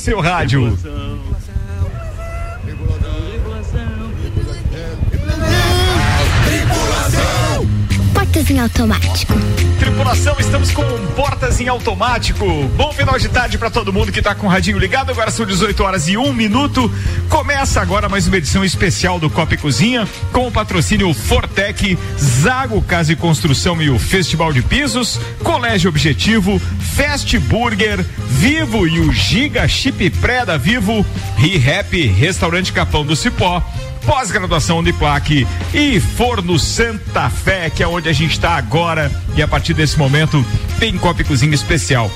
seu rádio. Em automático. Tripulação, estamos com Portas em Automático. Bom final de tarde para todo mundo que tá com o radinho ligado. Agora são 18 horas e um minuto. Começa agora mais uma edição especial do Copa e Cozinha com o patrocínio Fortec, Zago Casa e Construção e o Festival de Pisos, Colégio Objetivo, Fast Burger, Vivo e o Giga Chip Pré da Vivo, ReHap, Restaurante Capão do Cipó pós-graduação Uniplac e Forno Santa Fé, que é onde a gente está agora. E a partir desse momento tem Copa e Cozinha especial.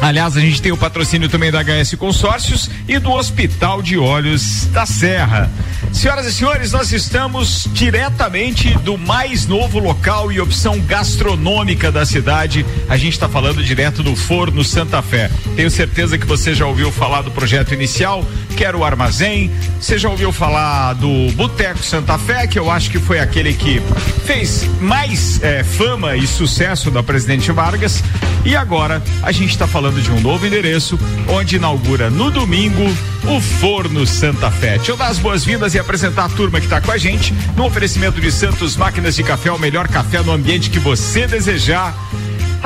Aliás, a gente tem o patrocínio também da HS Consórcios e do Hospital de Olhos da Serra. Senhoras e senhores, nós estamos diretamente do mais novo local e opção gastronômica da cidade. A gente está falando direto do Forno Santa Fé. Tenho certeza que você já ouviu falar do projeto inicial, que era o armazém. Você já ouviu falar do Boteco Santa Fé, que eu acho que foi aquele que fez mais eh, fama e sucesso da Presidente Vargas. E agora a gente está falando de um novo endereço, onde inaugura no domingo o Forno Santa Fé. Deixa eu dar as boas-vindas e apresentar a turma que está com a gente no oferecimento de Santos Máquinas de Café, o melhor café no ambiente que você desejar.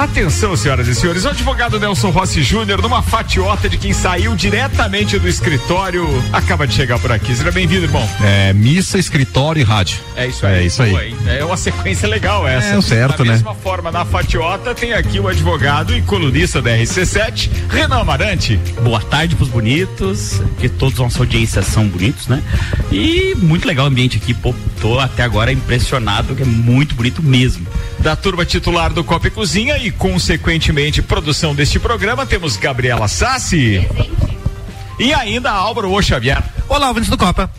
Atenção, senhoras e senhores, o advogado Nelson Rossi Júnior, numa fatiota de quem saiu diretamente do escritório, acaba de chegar por aqui. Seja bem-vindo, irmão. É, missa, escritório e rádio. É isso aí. É isso aí. Boa, hein? É uma sequência legal essa. É o certo, da né? mesma forma, na fatiota tem aqui o advogado e colunista da RC7, Renan Amarante. Boa tarde pros bonitos, que todos nossa audiência são bonitos, né? E muito legal o ambiente aqui, pô, tô até agora impressionado, que é muito bonito mesmo. Da turma titular do Copa e Cozinha e, consequentemente, produção deste programa, temos Gabriela Sassi. E ainda Álvaro O Xavier. Olá, ouvintes do Copa.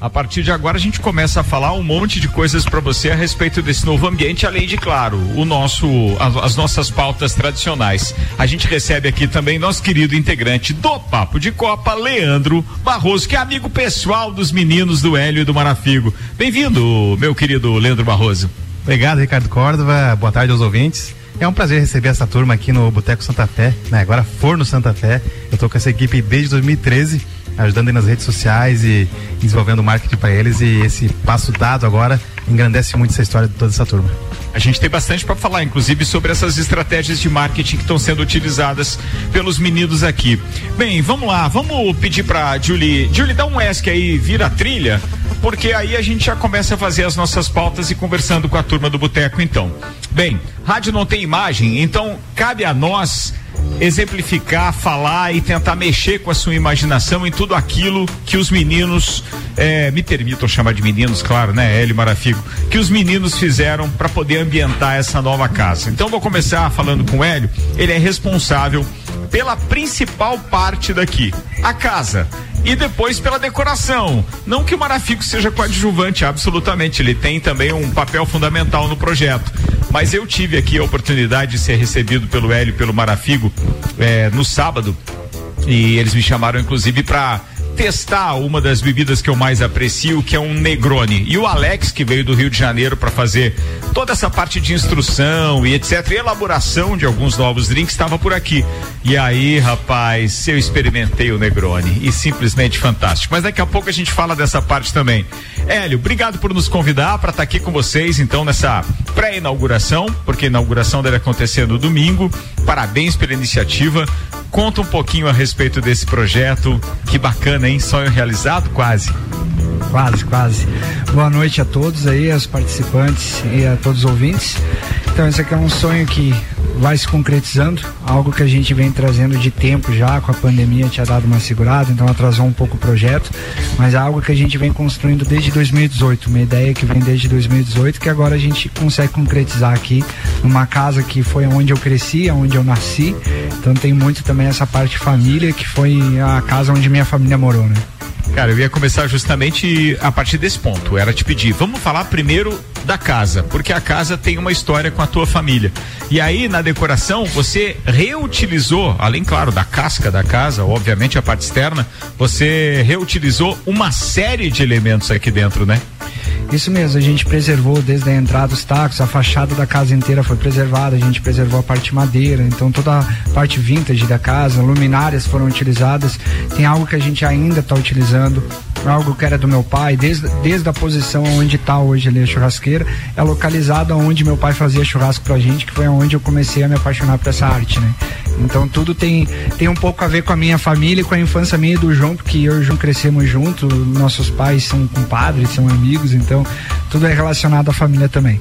A partir de agora a gente começa a falar um monte de coisas para você a respeito desse novo ambiente, além de, claro, o nosso, as, as, nossas pautas tradicionais. A gente recebe aqui também nosso querido integrante do Papo de Copa, Leandro Barroso, que é amigo pessoal dos meninos do Hélio e do Marafigo. Bem-vindo, meu querido Leandro Barroso. Obrigado, Ricardo Córdova. Boa tarde aos ouvintes. É um prazer receber essa turma aqui no Boteco Santa Fé, né? Agora Forno Santa Fé. Eu tô com essa equipe desde 2013, ajudando nas redes sociais e desenvolvendo marketing para eles e esse passo dado agora engrandece muito essa história de toda essa turma. A gente tem bastante para falar, inclusive, sobre essas estratégias de marketing que estão sendo utilizadas pelos meninos aqui. Bem, vamos lá, vamos pedir para Julie, Julie, dá um ESC aí, vira a trilha, porque aí a gente já começa a fazer as nossas pautas e conversando com a turma do Boteco, então. Bem, rádio não tem imagem, então cabe a nós exemplificar, falar e tentar mexer com a sua imaginação em tudo aquilo que os meninos, eh, me permitam chamar de meninos, claro, né, Hélio Marafigo, que os meninos fizeram para poder ambientar essa nova casa. Então vou começar falando com o Hélio, ele é responsável pela principal parte daqui, a casa e depois pela decoração. Não que o Marafico seja coadjuvante, absolutamente, ele tem também um papel fundamental no projeto. Mas eu tive aqui a oportunidade de ser recebido pelo Hélio e pelo Marafigo eh, no sábado e eles me chamaram inclusive para testar uma das bebidas que eu mais aprecio, que é um Negroni. E o Alex, que veio do Rio de Janeiro para fazer toda essa parte de instrução e etc, e elaboração de alguns novos drinks, estava por aqui. E aí, rapaz, eu experimentei o Negroni e simplesmente fantástico. Mas daqui a pouco a gente fala dessa parte também. Hélio, obrigado por nos convidar para estar tá aqui com vocês, então, nessa pré-inauguração, porque a inauguração deve acontecer no domingo. Parabéns pela iniciativa. Conta um pouquinho a respeito desse projeto. Que bacana, hein? Sonho realizado, quase. Quase, quase. Boa noite a todos aí, aos participantes e a todos os ouvintes. Então, esse aqui é um sonho que vai se concretizando, algo que a gente vem trazendo de tempo já, com a pandemia tinha dado uma segurada, então atrasou um pouco o projeto, mas é algo que a gente vem construindo desde 2018, uma ideia que vem desde 2018, que agora a gente consegue concretizar aqui, numa casa que foi onde eu cresci, onde eu nasci, então tem muito também essa parte família, que foi a casa onde minha família morou, né? Cara, eu ia começar justamente a partir desse ponto. Era te pedir, vamos falar primeiro da casa, porque a casa tem uma história com a tua família. E aí, na decoração, você reutilizou, além, claro, da casca da casa, obviamente a parte externa, você reutilizou uma série de elementos aqui dentro, né? Isso mesmo, a gente preservou desde a entrada dos tacos, a fachada da casa inteira foi preservada, a gente preservou a parte madeira, então toda a parte vintage da casa, luminárias foram utilizadas. Tem algo que a gente ainda está utilizando, algo que era do meu pai, desde, desde a posição onde está hoje ali a churrasqueira, é localizado onde meu pai fazia churrasco pra gente, que foi onde eu comecei a me apaixonar por essa arte, né? Então tudo tem, tem um pouco a ver com a minha família, com a infância minha e do João, porque eu e o João crescemos juntos, nossos pais são compadres, são amigos, então tudo é relacionado à família também.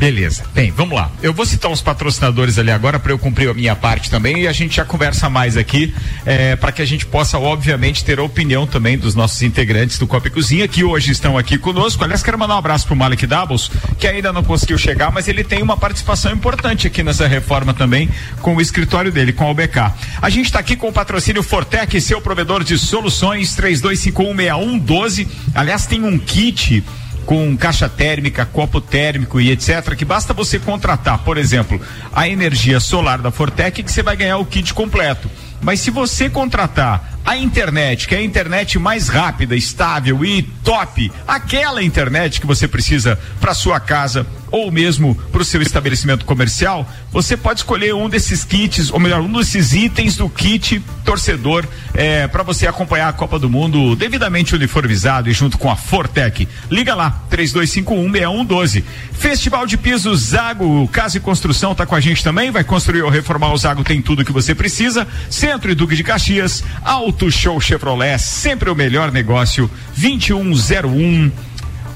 Beleza. Bem, vamos lá. Eu vou citar uns patrocinadores ali agora para eu cumprir a minha parte também e a gente já conversa mais aqui é, para que a gente possa, obviamente, ter a opinião também dos nossos integrantes do Copa e Cozinha que hoje estão aqui conosco. Aliás, quero mandar um abraço pro Malik Doubles, que ainda não conseguiu chegar, mas ele tem uma participação importante aqui nessa reforma também com o escritório dele, com a OBK. A gente está aqui com o patrocínio Fortec, seu provedor de soluções 32516112. Aliás, tem um kit com caixa térmica, copo térmico e etc, que basta você contratar, por exemplo, a energia solar da Fortec que você vai ganhar o kit completo. Mas se você contratar a internet, que é a internet mais rápida, estável e top, aquela internet que você precisa para sua casa ou mesmo para o seu estabelecimento comercial, você pode escolher um desses kits, ou melhor, um desses itens do kit torcedor é, para você acompanhar a Copa do Mundo devidamente uniformizado e junto com a Fortec. Liga lá, 32516112. Festival de Pisos Zago, Casa e Construção tá com a gente também, vai construir ou reformar o Zago, tem tudo que você precisa. Centro e Duque de Caxias, Auto Show Chevrolet, sempre o melhor negócio, 2101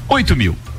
8000.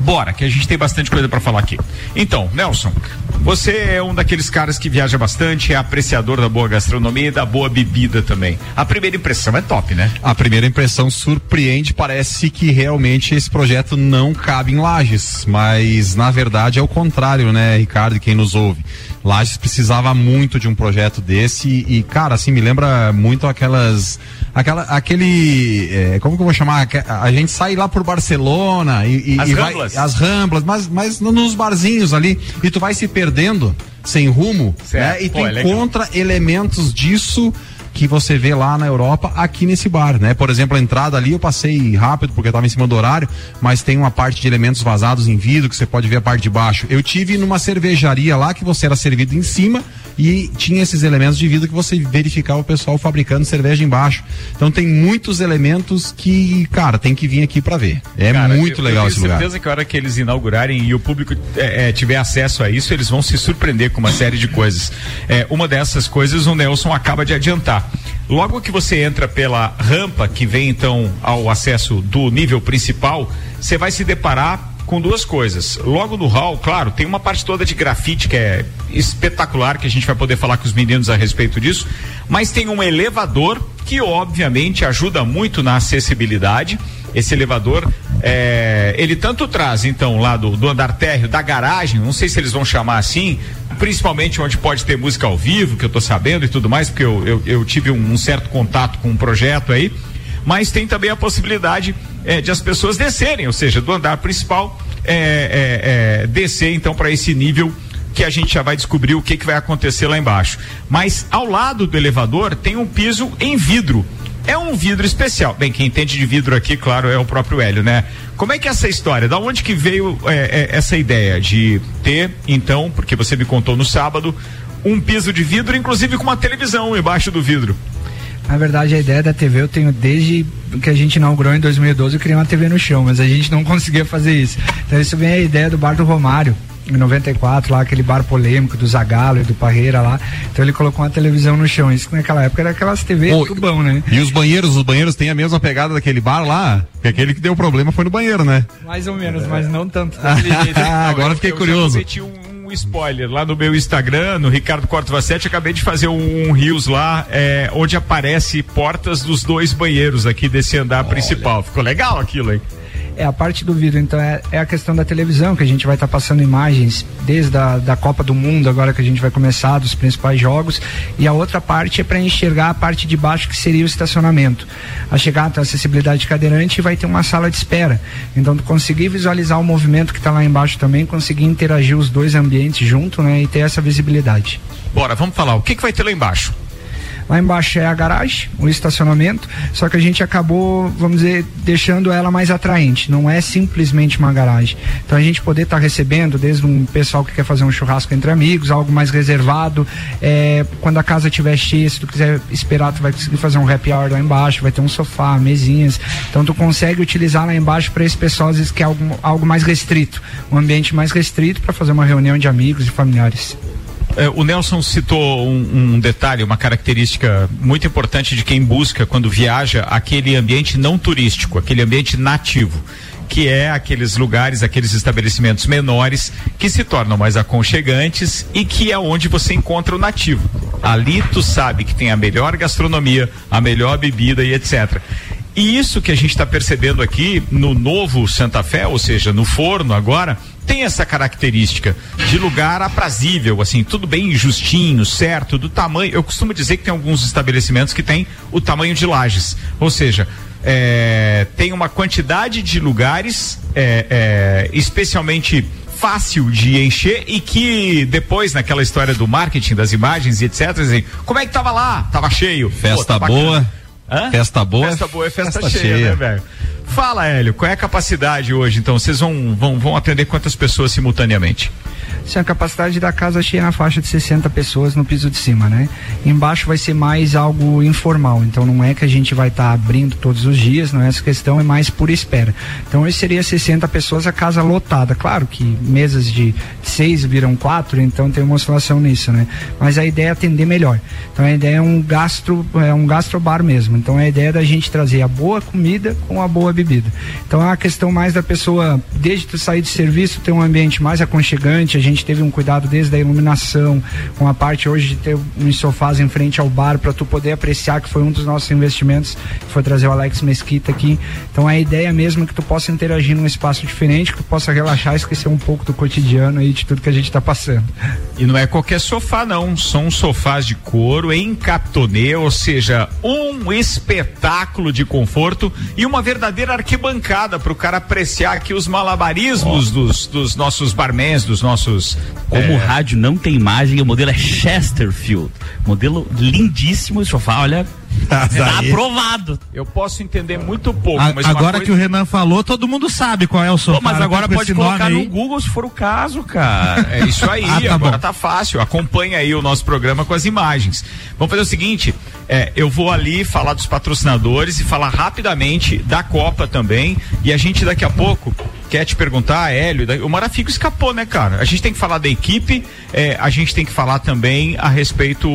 Bora, que a gente tem bastante coisa para falar aqui. Então, Nelson, você é um daqueles caras que viaja bastante, é apreciador da boa gastronomia e da boa bebida também. A primeira impressão é top, né? A primeira impressão surpreende, parece que realmente esse projeto não cabe em Lages, mas na verdade é o contrário, né, Ricardo, quem nos ouve. Lages precisava muito de um projeto desse e cara, assim, me lembra muito aquelas aquela, aquele, é, como que eu vou chamar? A gente sai lá por Barcelona e, e, as e ramblas. vai, as ramblas, mas, mas nos barzinhos ali, e tu vai se perdendo sem rumo, Certo. né? E Pô, tu é legal. encontra elementos disso que você vê lá na Europa, aqui nesse bar, né? Por exemplo, a entrada ali eu passei rápido porque eu tava em cima do horário, mas tem uma parte de elementos vazados em vidro que você pode ver a parte de baixo. Eu tive numa cervejaria lá que você era servido em cima e tinha esses elementos de vidro que você verificava o pessoal fabricando cerveja embaixo. Então tem muitos elementos que, cara, tem que vir aqui para ver. É Cara, muito eu- legal eu esse lugar. certeza que a hora que eles inaugurarem e o público é, é, tiver acesso a isso, eles vão se surpreender com uma série de coisas. É, uma dessas coisas o Nelson acaba de adiantar. Logo que você entra pela rampa que vem então ao acesso do nível principal, você vai se deparar com duas coisas. Logo no hall, claro, tem uma parte toda de grafite que é espetacular, que a gente vai poder falar com os meninos a respeito disso, mas tem um elevador que obviamente ajuda muito na acessibilidade. Esse elevador, é, ele tanto traz, então, lá do, do andar térreo, da garagem, não sei se eles vão chamar assim, principalmente onde pode ter música ao vivo, que eu tô sabendo e tudo mais, porque eu, eu, eu tive um, um certo contato com um projeto aí, mas tem também a possibilidade é, de as pessoas descerem, ou seja, do andar principal, é, é, é, descer então para esse nível que a gente já vai descobrir o que, que vai acontecer lá embaixo. Mas ao lado do elevador tem um piso em vidro. É um vidro especial. Bem, quem entende de vidro aqui, claro, é o próprio Hélio, né? Como é que é essa história? Da onde que veio é, é, essa ideia de ter, então, porque você me contou no sábado, um piso de vidro, inclusive com uma televisão embaixo do vidro? Na verdade, a ideia da TV eu tenho desde que a gente inaugurou em 2012, eu queria uma TV no chão, mas a gente não conseguia fazer isso. Então isso vem a ideia do bar do Romário, em 94, lá aquele bar polêmico do Zagalo e do Parreira lá. Então ele colocou uma televisão no chão. Isso que naquela época era aquelas TV Ô, tubão, né? E os banheiros, os banheiros têm a mesma pegada daquele bar lá, que aquele que deu problema foi no banheiro, né? Mais ou menos, mas não tanto jeito. Ah, agora eu- fiquei curioso. Um, um spoiler lá no meu Instagram, no Ricardo Córdova 7, acabei de fazer um, um Rios lá, é, onde aparece portas dos dois banheiros aqui desse andar principal. Ficou legal aquilo, hein? É, a parte do vidro, então, é, é a questão da televisão, que a gente vai estar passando imagens desde a da Copa do Mundo, agora que a gente vai começar, dos principais jogos. E a outra parte é para enxergar a parte de baixo, que seria o estacionamento. A chegada tem acessibilidade cadeirante vai ter uma sala de espera. Então, tu conseguir visualizar o movimento que está lá embaixo também, conseguir interagir os dois ambientes junto, né, e ter essa visibilidade. Bora, vamos falar. O que, que vai ter lá embaixo? Lá embaixo é a garagem, o estacionamento, só que a gente acabou, vamos dizer, deixando ela mais atraente. Não é simplesmente uma garagem. Então a gente poder estar tá recebendo desde um pessoal que quer fazer um churrasco entre amigos, algo mais reservado. É, quando a casa estiver cheia, se tu quiser esperar, tu vai conseguir fazer um happy hour lá embaixo, vai ter um sofá, mesinhas. Então tu consegue utilizar lá embaixo para esse pessoal às vezes que é algo, algo mais restrito, um ambiente mais restrito para fazer uma reunião de amigos e familiares. É, o Nelson citou um, um, detalhe, uma característica muito importante de quem busca, quando viaja, aquele ambiente não turístico, aquele ambiente nativo que é aqueles lugares, aqueles estabelecimentos menores que se tornam mais aconchegantes e que é onde você encontra o nativo. Ali tu sabe que tem a melhor gastronomia, a melhor bebida e etc. E isso que a gente está percebendo aqui no novo Santa Fé, ou seja, no forno agora, tem essa característica de lugar aprazível, assim, tudo bem justinho, certo, do tamanho. Eu costumo dizer que tem alguns estabelecimentos que tem o tamanho de lajes, ou seja, é, tem uma quantidade de lugares, é, é, especialmente fácil de encher e que depois, naquela história do marketing, das imagens e etc, assim, como é que tava lá? Tava cheio. Festa Pô, tá boa. Hã? Festa boa. Festa boa é festa, festa cheia, cheia, né, velho? Fala, Hélio, qual é a capacidade hoje? Então, vocês vão, vão, vão atender quantas pessoas simultaneamente? Sim, a capacidade da casa cheia na faixa de 60 pessoas no piso de cima, né? Embaixo vai ser mais algo informal, então não é que a gente vai estar tá abrindo todos os dias, não é essa questão, é mais por espera. Então hoje seria 60 pessoas, a casa lotada. Claro que mesas de seis viram quatro, então tem uma oscilação nisso, né? Mas a ideia é atender melhor. Então a ideia é um gastro, é um gastrobar mesmo. Então a ideia é da gente trazer a boa comida com a boa bebida. Então é uma questão mais da pessoa, desde tu sair de serviço, ter um ambiente mais aconchegante, gente gente teve um cuidado desde a iluminação, com a parte hoje de ter uns sofás em frente ao bar para tu poder apreciar que foi um dos nossos investimentos, que foi trazer o Alex Mesquita aqui. Então a ideia mesmo é que tu possa interagir num espaço diferente, que tu possa relaxar, esquecer um pouco do cotidiano aí de tudo que a gente está passando. E não é qualquer sofá não, são sofás de couro em captonê, ou seja, um espetáculo de conforto e uma verdadeira arquibancada para o cara apreciar aqui os malabarismos oh. dos, dos nossos barmans, dos nossos como é... o rádio não tem imagem, o modelo é Chesterfield. Modelo lindíssimo, o sofá, olha, Tá, tá aprovado. Eu posso entender muito pouco, A, agora coisa... que o Renan falou, todo mundo sabe qual é o sofá. Pô, mas agora pode colocar no Google se for o caso, cara. É isso aí, ah, tá agora bom. tá fácil. Acompanha aí o nosso programa com as imagens. Vamos fazer o seguinte, é, eu vou ali falar dos patrocinadores e falar rapidamente da Copa também. E a gente daqui a pouco quer te perguntar, Hélio, o Marafico escapou, né, cara? A gente tem que falar da equipe, é, a gente tem que falar também a respeito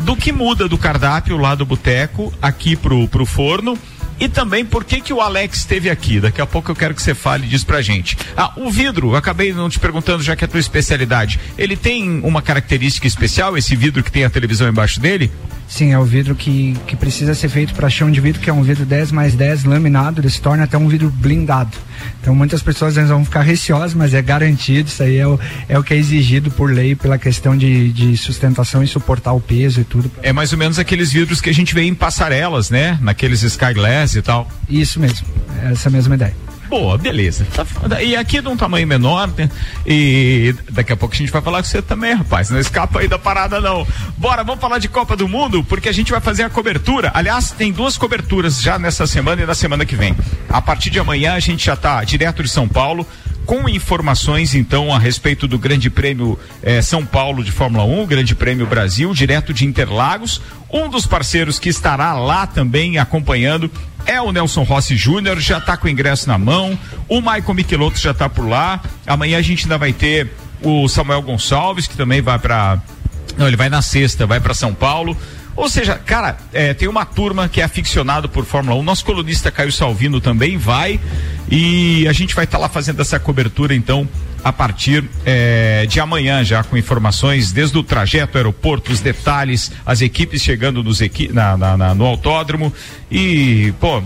do que muda do cardápio lá do boteco aqui pro, pro forno e também por que que o Alex esteve aqui. Daqui a pouco eu quero que você fale disso pra gente. Ah, o vidro, acabei não te perguntando já que é a tua especialidade. Ele tem uma característica especial, esse vidro que tem a televisão embaixo dele? Sim, é o vidro que, que precisa ser feito para chão de vidro, que é um vidro 10 mais 10 laminado, ele se torna até um vidro blindado. Então muitas pessoas vão ficar receosas, mas é garantido, isso aí é o, é o que é exigido por lei pela questão de, de sustentação e suportar o peso e tudo. É mais ou menos aqueles vidros que a gente vê em passarelas, né? Naqueles Skyglass e tal. Isso mesmo, essa mesma ideia. Boa, beleza. Tá, e aqui de um tamanho menor, né? E daqui a pouco a gente vai falar com você também, rapaz. Não escapa aí da parada, não. Bora, vamos falar de Copa do Mundo, porque a gente vai fazer a cobertura. Aliás, tem duas coberturas já nessa semana e na semana que vem. A partir de amanhã a gente já tá direto de São Paulo com informações então a respeito do Grande Prêmio eh, São Paulo de Fórmula 1, Grande Prêmio Brasil, direto de Interlagos. Um dos parceiros que estará lá também acompanhando é o Nelson Rossi Júnior, já está com o ingresso na mão. O Maicon Michelotto já está por lá. Amanhã a gente ainda vai ter o Samuel Gonçalves, que também vai para. Não, ele vai na sexta, vai para São Paulo. Ou seja, cara, é, tem uma turma que é aficionado por Fórmula 1. Nosso colunista Caio Salvino também vai. E a gente vai estar tá lá fazendo essa cobertura, então, a partir é, de amanhã, já com informações desde o trajeto, aeroporto, os detalhes, as equipes chegando nos equi na, na, na, no autódromo. E, pô,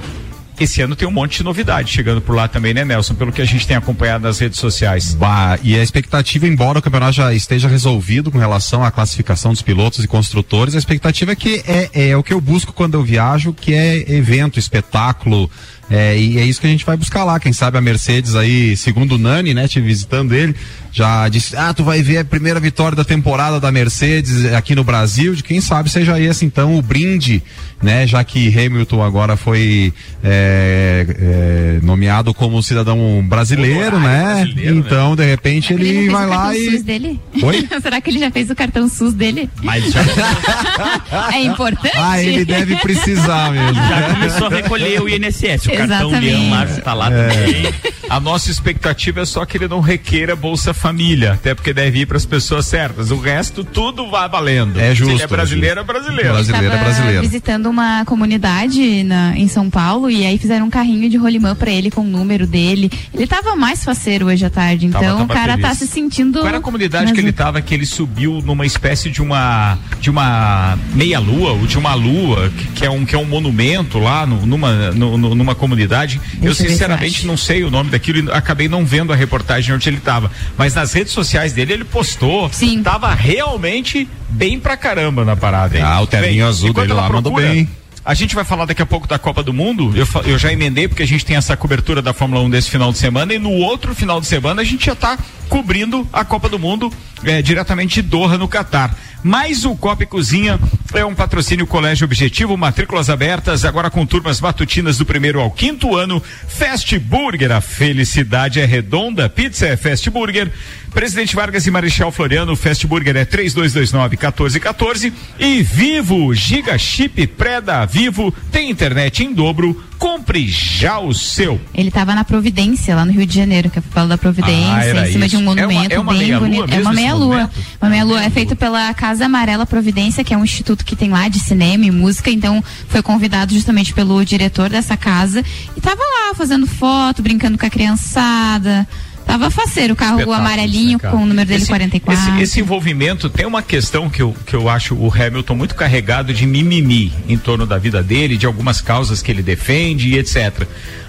esse ano tem um monte de novidade chegando por lá também, né, Nelson? Pelo que a gente tem acompanhado nas redes sociais. Bah, e a expectativa, embora o campeonato já esteja resolvido com relação à classificação dos pilotos e construtores, a expectativa é que é, é o que eu busco quando eu viajo, que é evento, espetáculo, É, e é isso que a gente vai buscar lá. Quem sabe a Mercedes aí, segundo o Nani, né, te visitando ele, já disse: Ah, tu vai ver a primeira vitória da temporada da Mercedes aqui no Brasil. De quem sabe seja esse então o brinde, né? Já que Hamilton agora foi é, é, nomeado como cidadão brasileiro, né? brasileiro, então, de repente, ele, ele vai lá cartão e. SUS dele? Oi? Será que ele já fez o cartão SUS dele? Mas já, É importante? Ah, ele deve precisar mesmo. já começou a recolher o INSS. O cartão Exatamente. Leão lá já tá lá também. A nossa expectativa é só que ele não requeira Bolsa Família, até porque deve ir para as pessoas certas. O resto tudo vai valendo. É Se justo, ele é brasileiro, é é brasileiro. Brasileiro é brasileiro. visitando uma comunidade na, em São Paulo e aí fizeram um carrinho de rolimã pra ele com o número dele. Ele tava mais faceiro hoje à tarde, então Tava- o tava cara tá feliz. se sentindo. Qual era a comunidade nas- que ele tava que ele subiu numa espécie de uma de uma meia lua ou de uma lua que, que é um que é um monumento lá no- numa no- numa comunidade. Deixa eu se sinceramente não sei o nome daquilo e acabei não vendo a reportagem onde ele tava, mas nas redes sociais dele ele postou, Sim. tava realmente bem pra caramba na parada. hein? Ah, o terninho Bem, azul dele lá mandou bem. A gente vai falar daqui a pouco da Copa do Mundo. Eu, eu já emendei porque a gente tem essa cobertura da Fórmula 1 desse final de semana e no outro final de semana a gente já está cobrindo a Copa do Mundo eh, diretamente de Doha, no Catar. Mas o Copa e Cozinha é um patrocínio Colégio Objetivo, matrículas abertas, agora com turmas matutinas do primeiro ao quinto ano. Fast Burger, a felicidade é redonda. Pizza é Fast Burger. Presidente Vargas e Marechal Floriano, Fast Burger é 3229-1414. E Vivo, Giga Chip pré-da Vivo, tem internet em dobro. Compre já o seu. Ele tava na Providência, lá no Rio de Janeiro, que é o Palo da Providência, Ah, em cima isso. de um É uma- monumento é uma bem meia-lua bonito. É uma meia-lua. Uma meia-lua. É feito pela Casa Amarela Providência, que é um instituto que tem lá de cinema e música. Então, foi convidado justamente pelo diretor dessa casa. E tava lá fazendo foto, brincando com a criançada. Tava faceiro, o carro amarelinho né, com o número dele Esse- 44. Esse, esse envolvimento tem uma questão que eu, que eu acho o Hamilton muito carregado de mimimi em torno da vida dele, de algumas causas que ele defende e etc.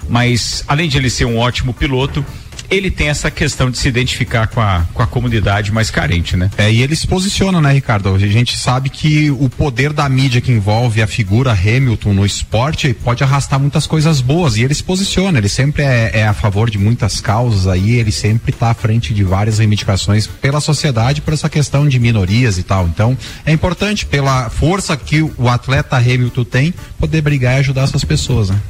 Mas, além de ele ser um ótimo piloto, ele tem essa questão de se identificar com a, com a comunidade mais carente, né? É, e ele se posiciona, né, Ricardo? A gente sabe que o poder da mídia que envolve a figura Hamilton no esporte pode arrastar muitas coisas boas. E ele se posiciona, ele sempre é, é a favor de muitas causas aí, ele sempre está à frente de várias reivindicações pela sociedade, por essa questão de minorias e tal. Então, é importante, pela força que o atleta Hamilton tem, poder brigar e ajudar essas pessoas, né?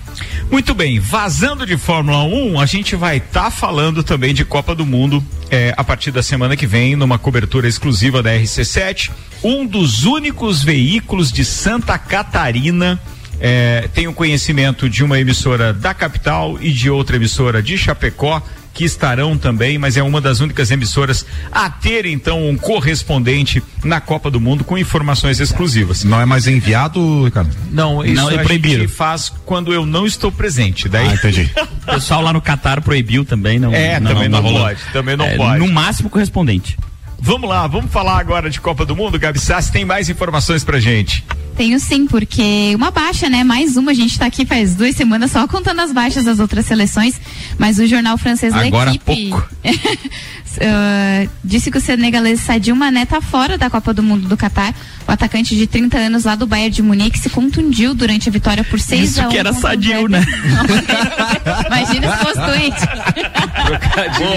Muito bem, vazando de Fórmula 1, a gente vai estar falando também de Copa do Mundo eh, a partir da semana que vem, numa cobertura exclusiva da RC7. Um dos únicos veículos de Santa Catarina. eh, tem o conhecimento de uma emissora da capital e de outra emissora de Chapecó que estarão também, mas é uma das únicas emissoras a ter então um correspondente na Copa do Mundo com informações exclusivas. Não é mais enviado, Ricardo? Não, isso Não, é a proibido. gente faz quando eu não estou presente. Daí Ah, entendi. O pessoal lá no Catar proibiu também, não. É, também não rolou. pode, também não É, pode. No máximo correspondente. Vamos lá, vamos falar agora de Copa do Mundo. Gabi Sassi tem mais informações pra gente. Tenho sim, porque uma baixa, né? Mais uma, a gente tá aqui faz duas semanas só contando as baixas das outras seleções, mas o jornal francês Agora há L'Equipe pouco. eh, disse que o senegalês Sadio Mané tá fora da Copa do Mundo do Catar. O atacante de 30 anos lá do Bayern de Munique se contundiu durante a vitória por 6 Isso a 1 que era o sadio, né? Imagina se fosse doente.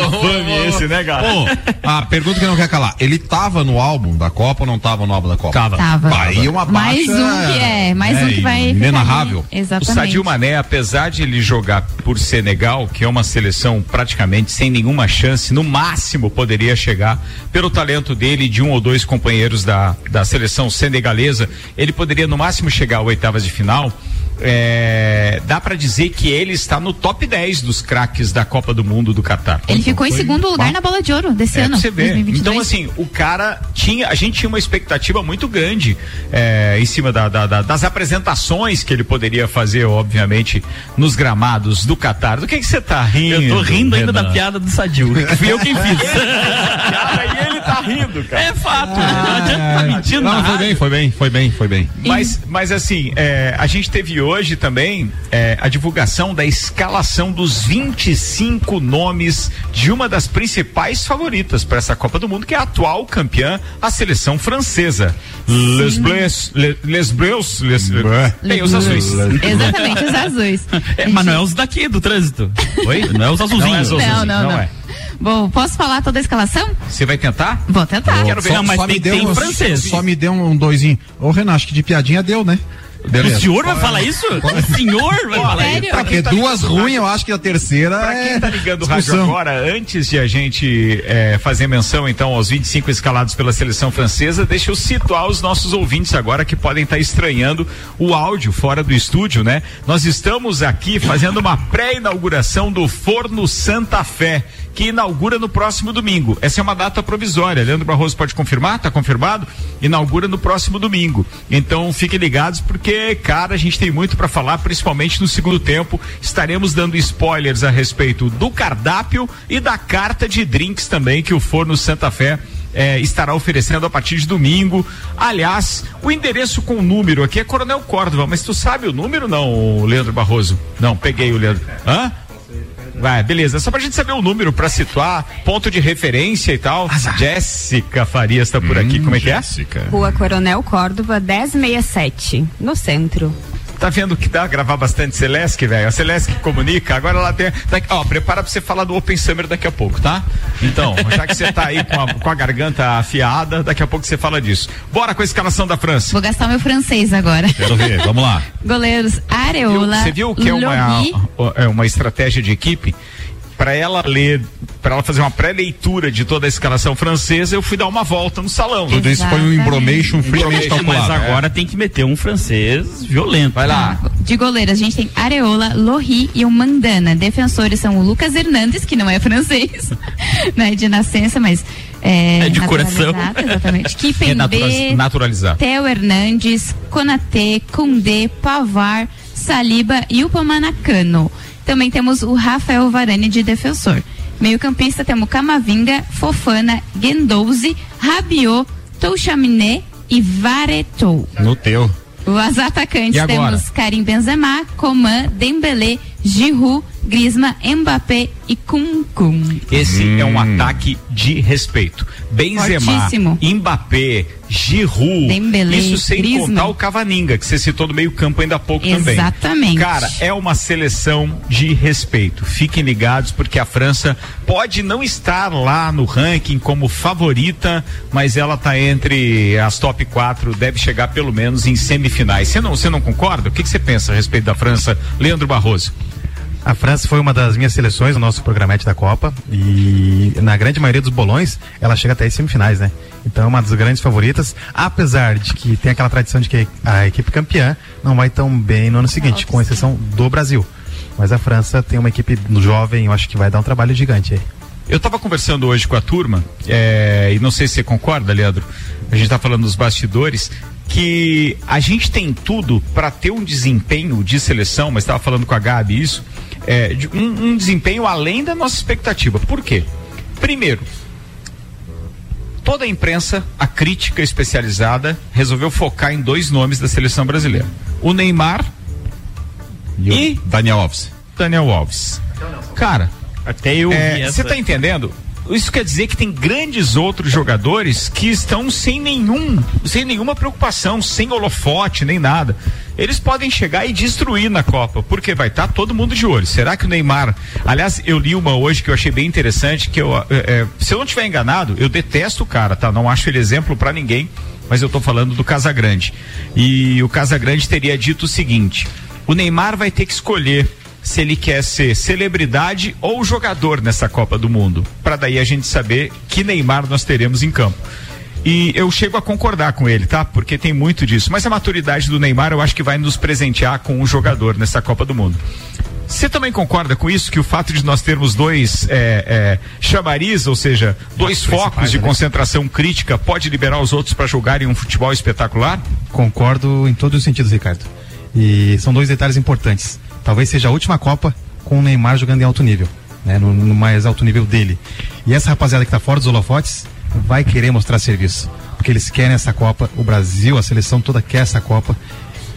Infame esse, né, Gabi? Pô, a pergunta que não quer calar. Ele tava no álbum da Copa ou não tava no álbum da Copa? Tava. Tava. Aí uma baixa. Mais um que é, mais um que vai. Inenarrável. O Exatamente. Sadio Mané, apesar de ele jogar por Senegal, que é uma seleção praticamente sem nenhuma chance, no máximo poderia chegar pelo talento dele e de um ou dois companheiros da, da seleção senegalesa, ele poderia no máximo chegar a oitavas de final. É, dá pra dizer que ele está no top 10 dos craques da Copa do Mundo do Catar. Ele ficou em segundo lugar na bola de ouro desse É, ano. você. 2022. Então, assim, o cara tinha. A gente tinha uma expectativa muito grande é, em cima da- da- da- das apresentações que ele poderia fazer, obviamente, nos gramados do Catar. Do que que você tá rindo? Eu tô rindo ainda Renan? da piada do Sadio. que Fui eu quem fiz. tá rindo, cara. É fato. não adianta tá mentindo. Não, foi bem, foi bem, foi bem, foi bem. Mas, mas assim, é, a gente teve hoje também é, a divulgação da escalação dos 25 nomes de uma das principais favoritas para essa Copa do Mundo, que é a atual campeã, a seleção francesa. Les Bleus, Les, les Bleus, Les, bem, os azuis. Exatamente, os azuis. É, mas não é os daqui do trânsito. Oi? Não é os azulzinhos. Não é Não, não, não não. é. Bom, posso falar toda a escalação? Você vai tentar? Vou tentar. Quero ver. Não, mas tem, tem um, francês. Só me deu um doisinho. Ô, Renan, acho que de piadinha deu, né? O senhor vai falar isso? O senhor vai falar isso? Sério? Porque tá duas ruins, eu acho que a terceira Pra é quem tá ligando o rádio agora, antes de a gente eh, fazer menção então aos 25 escalados pela seleção francesa, deixa eu situar os nossos ouvintes agora que podem estar estranhando o áudio fora do estúdio, né? Nós estamos aqui fazendo uma pré-inauguração do Forno Santa Fé, que inaugura no próximo domingo. Essa é uma data provisória. Leandro Barroso pode confirmar? Tá confirmado? Inaugura no próximo domingo. Então fiquem ligados porque, cara, a gente tem muito para falar, principalmente no segundo tempo. Estaremos dando spoilers a respeito do cardápio e da carta de drinks também que o Forno Santa Fé eh, estará oferecendo a partir de domingo. Aliás, o endereço com o número aqui é Coronel Córdova, mas tu sabe o número não, Leandro Barroso? Não, peguei o Leandro. Hã? Vai, beleza. Só pra gente saber o número pra situar, ponto de referência e tal. Jéssica Farias tá por aqui, como é que é? Rua Coronel Córdova, 1067, no centro. Tá vendo que dá gravar bastante Celeste, velho? A Celeste comunica, agora ela tem. Daqui, ó, prepara pra você falar do Open Summer daqui a pouco, tá? Então, já que você tá aí com a, com a garganta afiada, daqui a pouco você fala disso. Bora com a escalação da França. Vou gastar meu francês agora. Quero ver, vamos lá. Goleiros Areola. Você viu que é uma, é uma estratégia de equipe? Para ela ler, para ela fazer uma pré-leitura de toda a escalação francesa, eu fui dar uma volta no salão. Tudo isso foi um embromation friamente calculado. Mas agora tem que meter um francês violento. Vai lá. De goleiros, a gente tem Areola, Lohri e o Mandana. Defensores são o Lucas Hernandes, que não é francês, né, de nascença, mas é, É de coração. Exatamente. É Kipembe, natura- naturalizado. Theo Hernandes, Konatê, Koundé, Pavar, Saliba e o Pamanacano. Também temos o Rafael Varane de defensor. Meio campista temos Camavinga, Fofana, Guendouzi, Rabiot, Touchaminé e Varetou. No teu. Os atacantes temos Karim Benzema, Coman, Dembélé, Giroud, Griezmann, Mbappé e Kunkun. Esse é um ataque de respeito. Benzema, Fortíssimo. Mbappé, Giroud, Dembélé, isso sem Griezmann. contar o Cavaninga, que você citou do meio campo ainda há pouco também. Exatamente. Cara, é uma seleção de respeito. Fiquem ligados porque a França pode não estar lá no ranking como favorita, mas ela tá entre as top 4, deve chegar pelo menos em semifinais. Você não, você não concorda? O que que você pensa a respeito da França, Leandro Barroso? A França foi uma das minhas seleções no nosso programete da Copa e na grande maioria dos bolões ela chega até as semifinais, né? Então é uma das grandes favoritas, apesar de que tem aquela tradição de que a equipe campeã não vai tão bem no ano seguinte, com exceção do Brasil. Mas a França tem uma equipe jovem, eu acho que vai dar um trabalho gigante aí. Eu estava conversando hoje com a turma, é, e não sei se você concorda, Leandro, a gente está falando dos bastidores, que a gente tem tudo para ter um desempenho de seleção, mas estava falando com a Gabi isso, é, um, um desempenho além da nossa expectativa. Por quê? Primeiro, toda a imprensa, a crítica especializada, resolveu focar em dois nomes da seleção brasileira: o Neymar E, o E? Daniel Alves. Daniel Alves. Cara, Até eu é, você está entendendo? Isso quer dizer que tem grandes outros jogadores que estão sem nenhum, sem nenhuma preocupação, sem holofote nem nada. Eles podem chegar e destruir na Copa, porque vai estar todo mundo de olho. Será que o Neymar? Aliás, eu li uma hoje que eu achei bem interessante, que eu, é, se eu não estiver enganado, eu detesto o cara, tá? Não acho ele exemplo para ninguém, mas eu tô falando do Casagrande. E o Casagrande teria dito o seguinte: o Neymar vai ter que escolher se ele quer ser celebridade ou jogador nessa Copa do Mundo, para daí a gente saber que Neymar nós teremos em campo. E eu chego a concordar com ele, tá? Porque tem muito disso. Mas a maturidade do Neymar eu acho que vai nos presentear com um jogador nessa Copa do Mundo. Você também concorda com isso? Que o fato de nós termos dois é, é, chamariz, ou seja, dois focos de né? concentração crítica, pode liberar os outros para jogarem um futebol espetacular? Concordo em todos os sentidos, Ricardo. E são dois detalhes importantes. Talvez seja a última Copa com o Neymar jogando em alto nível, né? No, no mais alto nível dele. E essa rapaziada que tá fora dos holofotes, vai querer mostrar serviço. Porque eles querem essa Copa, o Brasil, a seleção toda quer essa Copa.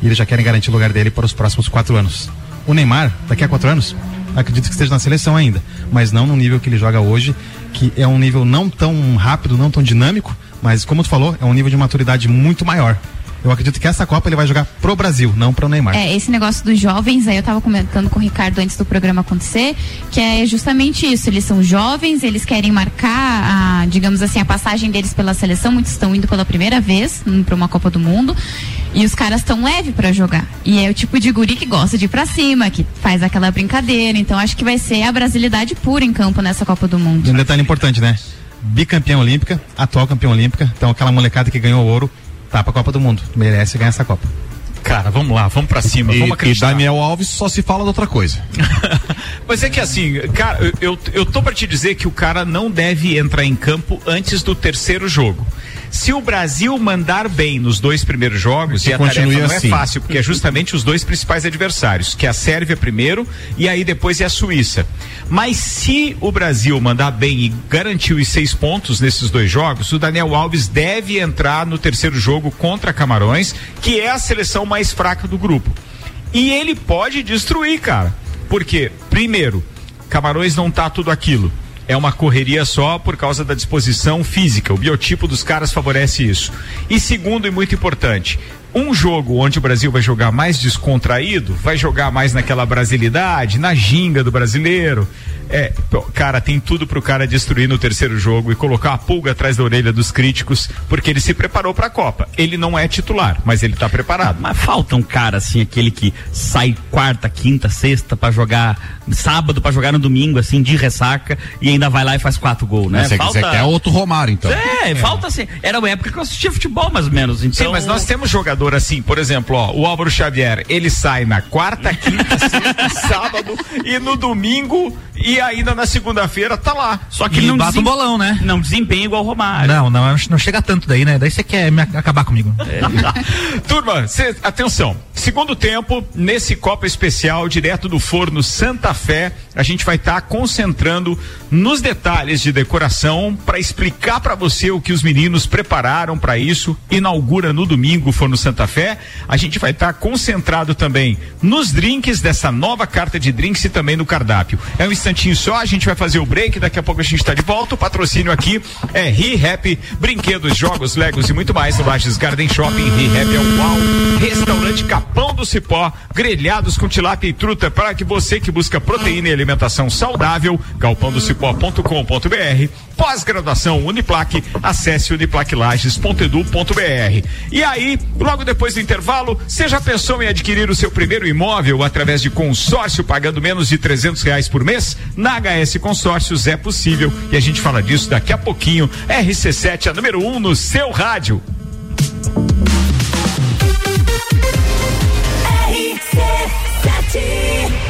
E eles já querem garantir o lugar dele para os próximos quatro anos. O Neymar, daqui a quatro anos, acredito que esteja na seleção ainda. Mas não no nível que ele joga hoje, que é um nível não tão rápido, não tão dinâmico, mas como tu falou, é um nível de maturidade muito maior. Eu acredito que essa Copa ele vai jogar pro Brasil, não pro Neymar. É, esse negócio dos jovens, aí eu tava comentando com o Ricardo antes do programa acontecer, que é justamente isso. Eles são jovens, eles querem marcar, a, digamos assim, a passagem deles pela seleção. Muitos estão indo pela primeira vez hum, para uma Copa do Mundo. E os caras estão leve para jogar. E é o tipo de guri que gosta de ir pra cima, que faz aquela brincadeira. Então acho que vai ser a brasilidade pura em campo nessa Copa do Mundo. E um detalhe importante, né? Bicampeã olímpica, atual campeã olímpica. Então aquela molecada que ganhou ouro tá pra Copa do Mundo. Merece ganhar essa Copa. Cara, vamos lá, vamos pra cima, E, vamos e acreditar. Daniel Alves só se fala de outra coisa. Mas é que assim, cara, eu, eu tô pra te dizer que o cara não deve entrar em campo antes do terceiro jogo. Se o Brasil mandar bem nos dois primeiros jogos, e a tarefa não assim. é fácil, porque é justamente os dois principais adversários, que é a Sérvia primeiro e aí depois é a Suíça. Mas se o Brasil mandar bem e garantir os seis pontos nesses dois jogos, o Daniel Alves deve entrar no terceiro jogo contra Camarões, que é a seleção mais fraca do grupo. E ele pode destruir, cara. Porque, primeiro, Camarões não tá tudo aquilo. É uma correria só por causa da disposição física. O biotipo dos caras favorece isso. E segundo e muito importante, um jogo onde o Brasil vai jogar mais descontraído, vai jogar mais naquela brasilidade, na ginga do brasileiro. É, cara, tem tudo pro cara destruir no terceiro jogo e colocar a pulga atrás da orelha dos críticos, porque ele se preparou pra Copa. Ele não é titular, mas ele tá preparado. Mas falta um cara assim, aquele que sai quarta, quinta, sexta pra jogar, sábado pra jogar no domingo, assim, de ressaca, e ainda vai lá e faz quatro gols, né? Você falta... quer outro Romário, então. É, falta assim. Era uma época que eu assistia futebol, mais ou menos. Então... Sim, mas nós temos jogador assim, por exemplo, ó, o Álvaro Xavier, ele sai na quarta, quinta, sexta, sábado e no domingo e ainda na segunda-feira tá lá. Só que E não, bate um desem- bolão, né? não desempenha igual o Romário. Não, não, não chega tanto daí, né? Daí você quer acabar comigo. Turma, cê- atenção. Segundo tempo, nesse Copa Especial, direto do forno Santa Fé, a gente vai estar concentrando nos detalhes de decoração para explicar para você o que os meninos prepararam para isso. Inaugura no domingo o forno Santa Fé. A gente vai estar concentrado também nos drinks dessa nova carta de drinks e também no cardápio. É um instantinho só, a gente vai fazer o break, daqui a pouco a gente está de volta. O patrocínio aqui é ReHap, brinquedos, jogos, legos e muito mais no Lages Garden Shopping. ReHap é o UAU, restaurante Capão do Cipó, grelhados com tilápia e truta para que você que busca proteína e alimentação saudável, galpandocipó.com.br pós-graduação Uniplaque, acesse uniplaquilages.edu.br. E aí, logo depois do intervalo, você já pensou em adquirir o seu primeiro imóvel através de consórcio pagando menos de trezentos reais por mês? Na HS Consórcios é possível e a gente fala disso daqui a pouquinho. RC7, a número 1 um no seu rádio. RC7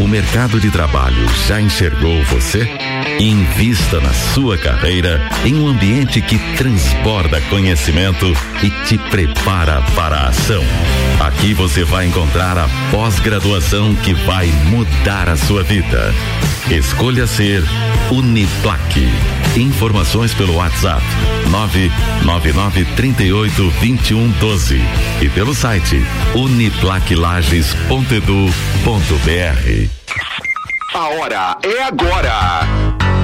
O mercado de trabalho já enxergou você? Invista na sua carreira em um ambiente que transborda conhecimento e te prepara para a ação. Aqui você vai encontrar a pós-graduação que vai mudar a sua vida. Escolha ser Uniplaque. Informações pelo WhatsApp 999 38 21 12 e pelo site uniplaquilages.edu.br. A hora é agora.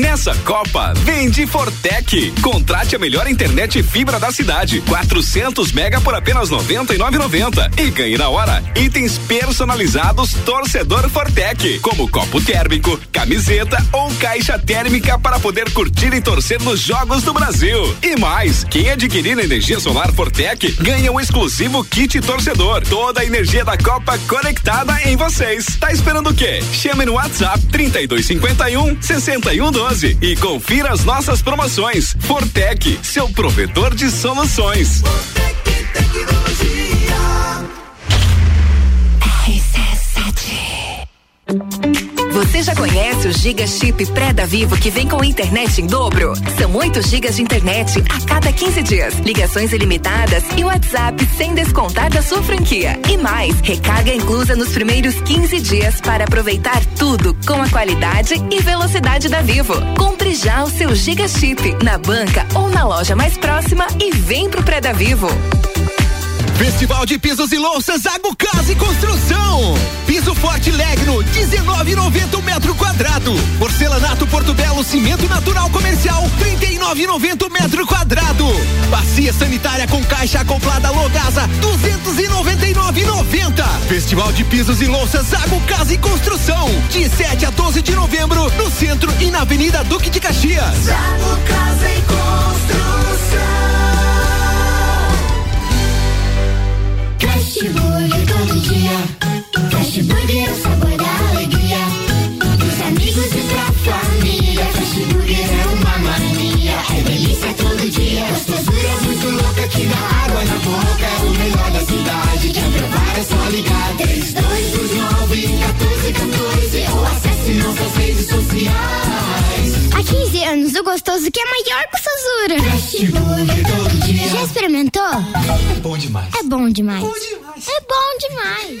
Nessa Copa, vende Fortec. Contrate a melhor internet fibra da cidade. 400 mega por apenas 99,90 e ganhe na hora itens personalizados torcedor Fortec, como copo térmico, camiseta ou caixa térmica para poder curtir e torcer nos jogos do Brasil. E mais, quem adquirir energia solar Fortec ganha um exclusivo kit torcedor. Toda a energia da Copa conectada em vocês. Tá esperando o quê? Chame no WhatsApp 3251 6112 e confira as nossas promoções. Fortec, seu provedor de soluções. Você já conhece o Giga Chip pré da Vivo que vem com internet em dobro? São 8 gigas de internet a cada 15 dias, ligações ilimitadas e WhatsApp sem descontar da sua franquia. E mais, recarga inclusa nos primeiros 15 dias para aproveitar tudo com a qualidade e velocidade da Vivo. Compre já o seu Giga Chip na banca ou na loja mais próxima e vem pro pré da Vivo. Festival de Pisos e Louças Água Casa e Construção. Piso Forte Legno, 19,90 um metro quadrado. Porcelanato Porto Belo Cimento Natural Comercial, 39,90 metro quadrado. Bacia sanitária com caixa acoplada Logasa, 299,90. Festival de Pisos e Louças Água Casa e Construção, de 7 a 12 de novembro, no centro e na Avenida Duque de Caxias. Água Casa e Construção. Fast Burger todo dia. Fast Burger é o sabor da alegria. Dos amigos e pra família. Fast Burger é uma mania. É delícia todo dia. Gostosura muito louca que dá água na boca. É o melhor da cidade. Quer provar é só ligar. 3229 1414 ou acesse nossas redes sociais. Há 15 anos, o gostoso que é maior que o Fast Burger todo dia. Já experimentou? É bom demais. É bom demais. É bom demais.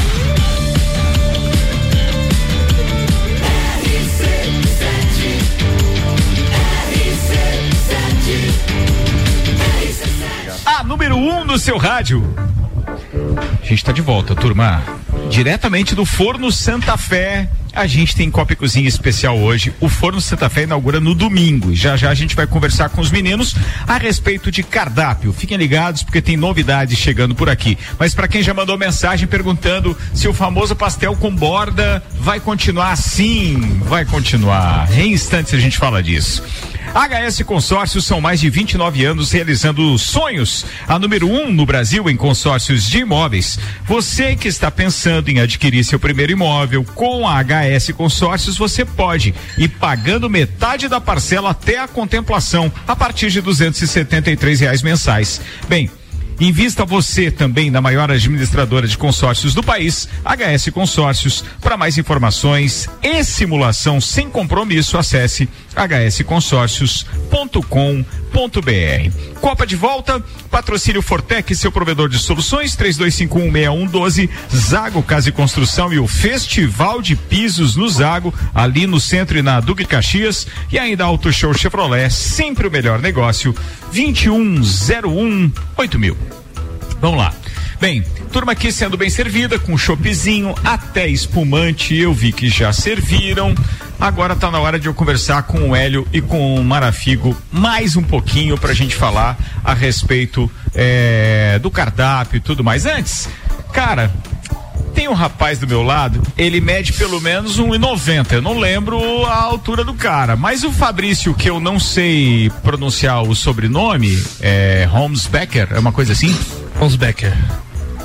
1 no seu rádio. A gente está de volta, turma. Diretamente do Forno Santa Fé. A gente tem Copa e Cozinha especial hoje. O Forno Santa Fé inaugura no domingo. Já já a gente vai conversar com os meninos a respeito de cardápio. Fiquem ligados porque tem novidades chegando por aqui. Mas para quem já mandou mensagem perguntando se o famoso pastel com borda vai continuar assim, vai continuar. Em instantes a gente fala disso. HS Consórcios são mais de 29 anos realizando sonhos. A número um no Brasil em consórcios de imóveis. Você que está pensando em adquirir seu primeiro imóvel com a HS Consórcios, você pode ir pagando metade da parcela até a contemplação a partir de 273 reais mensais. Bem, Invista você também na maior administradora de consórcios do país, HS Consórcios. Para mais informações e simulação sem compromisso, acesse hsconsórcios.com.br. Copa de volta, patrocínio Fortec, seu provedor de soluções, 32516112, Zago Casa e Construção e o Festival de Pisos no Zago, ali no centro e na Duque Caxias, e ainda Auto Show Chevrolet, sempre o melhor negócio, 2101 8000. Vamos lá. Bem, turma aqui sendo bem servida, com choppzinho, até espumante, eu vi que já serviram. Agora tá na hora de eu conversar com o Hélio e com o Marafigo mais um pouquinho pra gente falar a respeito é, do cardápio e tudo mais. Antes, cara, tem um rapaz do meu lado, ele mede pelo menos 1,90. Eu não lembro a altura do cara. Mas o Fabrício, que eu não sei pronunciar o sobrenome, é Holmes Becker, é uma coisa assim? Holmes Becker.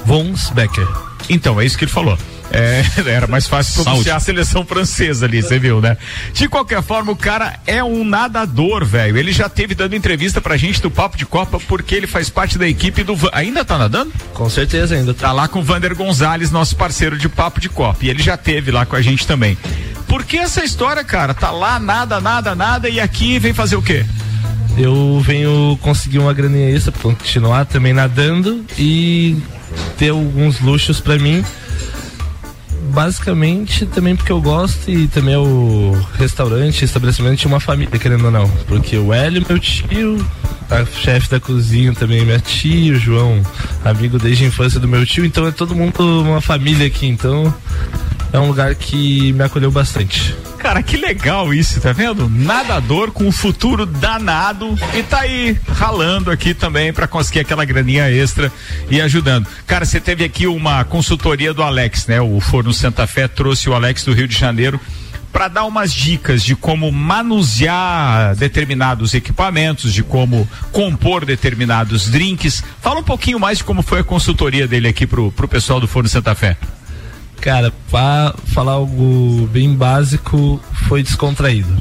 Vons Becker. Então, é isso que ele falou. É, era mais fácil pronunciar a seleção francesa ali, você viu, né? De qualquer forma, o cara é um nadador, velho. Ele já teve dando entrevista pra gente do Papo de Copa porque ele faz parte da equipe do. Ainda tá nadando? Com certeza ainda. Tá lá com o Vander Gonzalez, nosso parceiro de Papo de Copa. E ele já teve lá com a gente também. Por que essa história, cara? Tá lá, nada, nada, nada, e aqui vem fazer o quê? Eu venho conseguir uma graninha extra pra continuar também nadando e ter alguns luxos pra mim. Basicamente também porque eu gosto e também é o restaurante, estabelecimento tinha uma família, querendo ou não. Porque o Hélio, meu tio, a chefe da cozinha também, minha tia, o João, amigo desde a infância do meu tio, então é todo mundo uma família aqui, então é um lugar que me acolheu bastante. Cara, que legal isso, tá vendo? Nadador com um futuro danado e tá aí ralando aqui também pra conseguir aquela graninha extra e ajudando. Cara, você teve aqui uma consultoria do Alex, né? O Forno Santa Fé trouxe o Alex do Rio de Janeiro para dar umas dicas de como manusear determinados equipamentos, de como compor determinados drinks. Fala um pouquinho mais de como foi a consultoria dele aqui pro, pro pessoal do Forno Santa Fé. Cara, pra falar algo bem básico, foi descontraído.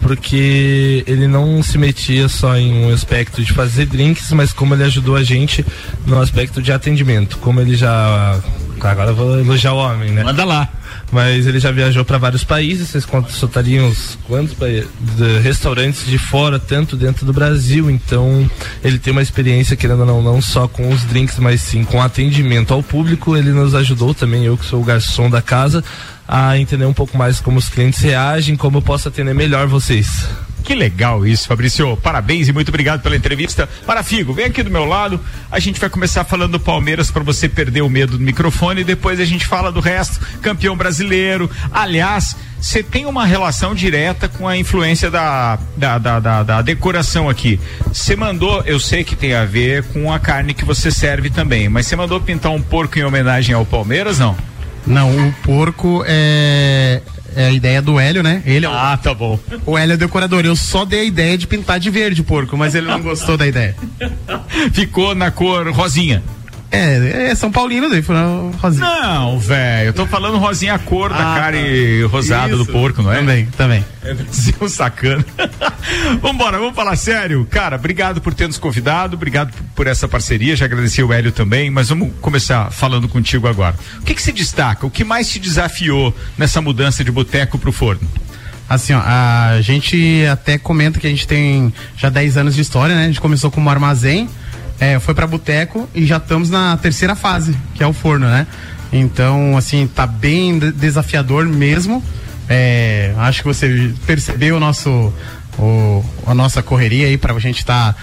Porque ele não se metia só em um aspecto de fazer drinks, mas como ele ajudou a gente no aspecto de atendimento. Como ele já. Agora eu vou elogiar o homem, né? Manda lá. Mas ele já viajou para vários países, vocês consultariam os quantos de restaurantes de fora, tanto dentro do Brasil. Então, ele tem uma experiência, querendo ou não, não só com os drinks, mas sim com atendimento ao público. Ele nos ajudou também, eu que sou o garçom da casa, a entender um pouco mais como os clientes reagem, como eu posso atender melhor vocês. Que legal isso, Fabrício. Parabéns e muito obrigado pela entrevista. Marafigo, vem aqui do meu lado. A gente vai começar falando do Palmeiras para você perder o medo do microfone e depois a gente fala do resto. Campeão brasileiro. Aliás, você tem uma relação direta com a influência da, da, da, da- da decoração aqui. Você mandou, eu sei que tem a ver com a carne que você serve também, mas você mandou pintar um porco em homenagem ao Palmeiras, não? Não, o porco é, é a ideia do Hélio, né? Ele é o, ah, tá bom. O Hélio é o decorador. Eu só dei a ideia de pintar de verde porco, mas ele não gostou da ideia. Ficou na cor rosinha. É, é São Paulino, daí foi na rosinha. Não, velho, eu tô falando rosinha a cor da Ah, carne tá. rosada do Isso. porco, não é? Também, também. É um sacana. Vambora, vamos falar sério. Cara, obrigado por ter nos convidado, obrigado por- por essa parceria, já agradeci o Hélio também, mas vamos começar falando contigo agora. O que que se destaca? O que mais te desafiou nessa mudança de boteco pro forno? Assim, ó, a gente até comenta que a gente tem já 10 anos de história, né? A gente começou como armazém, é, foi pra boteco e já estamos na terceira fase, que é o forno, né? Então, assim, tá bem de- desafiador mesmo. É, acho que você percebeu o nosso o, a nossa correria aí pra gente estar,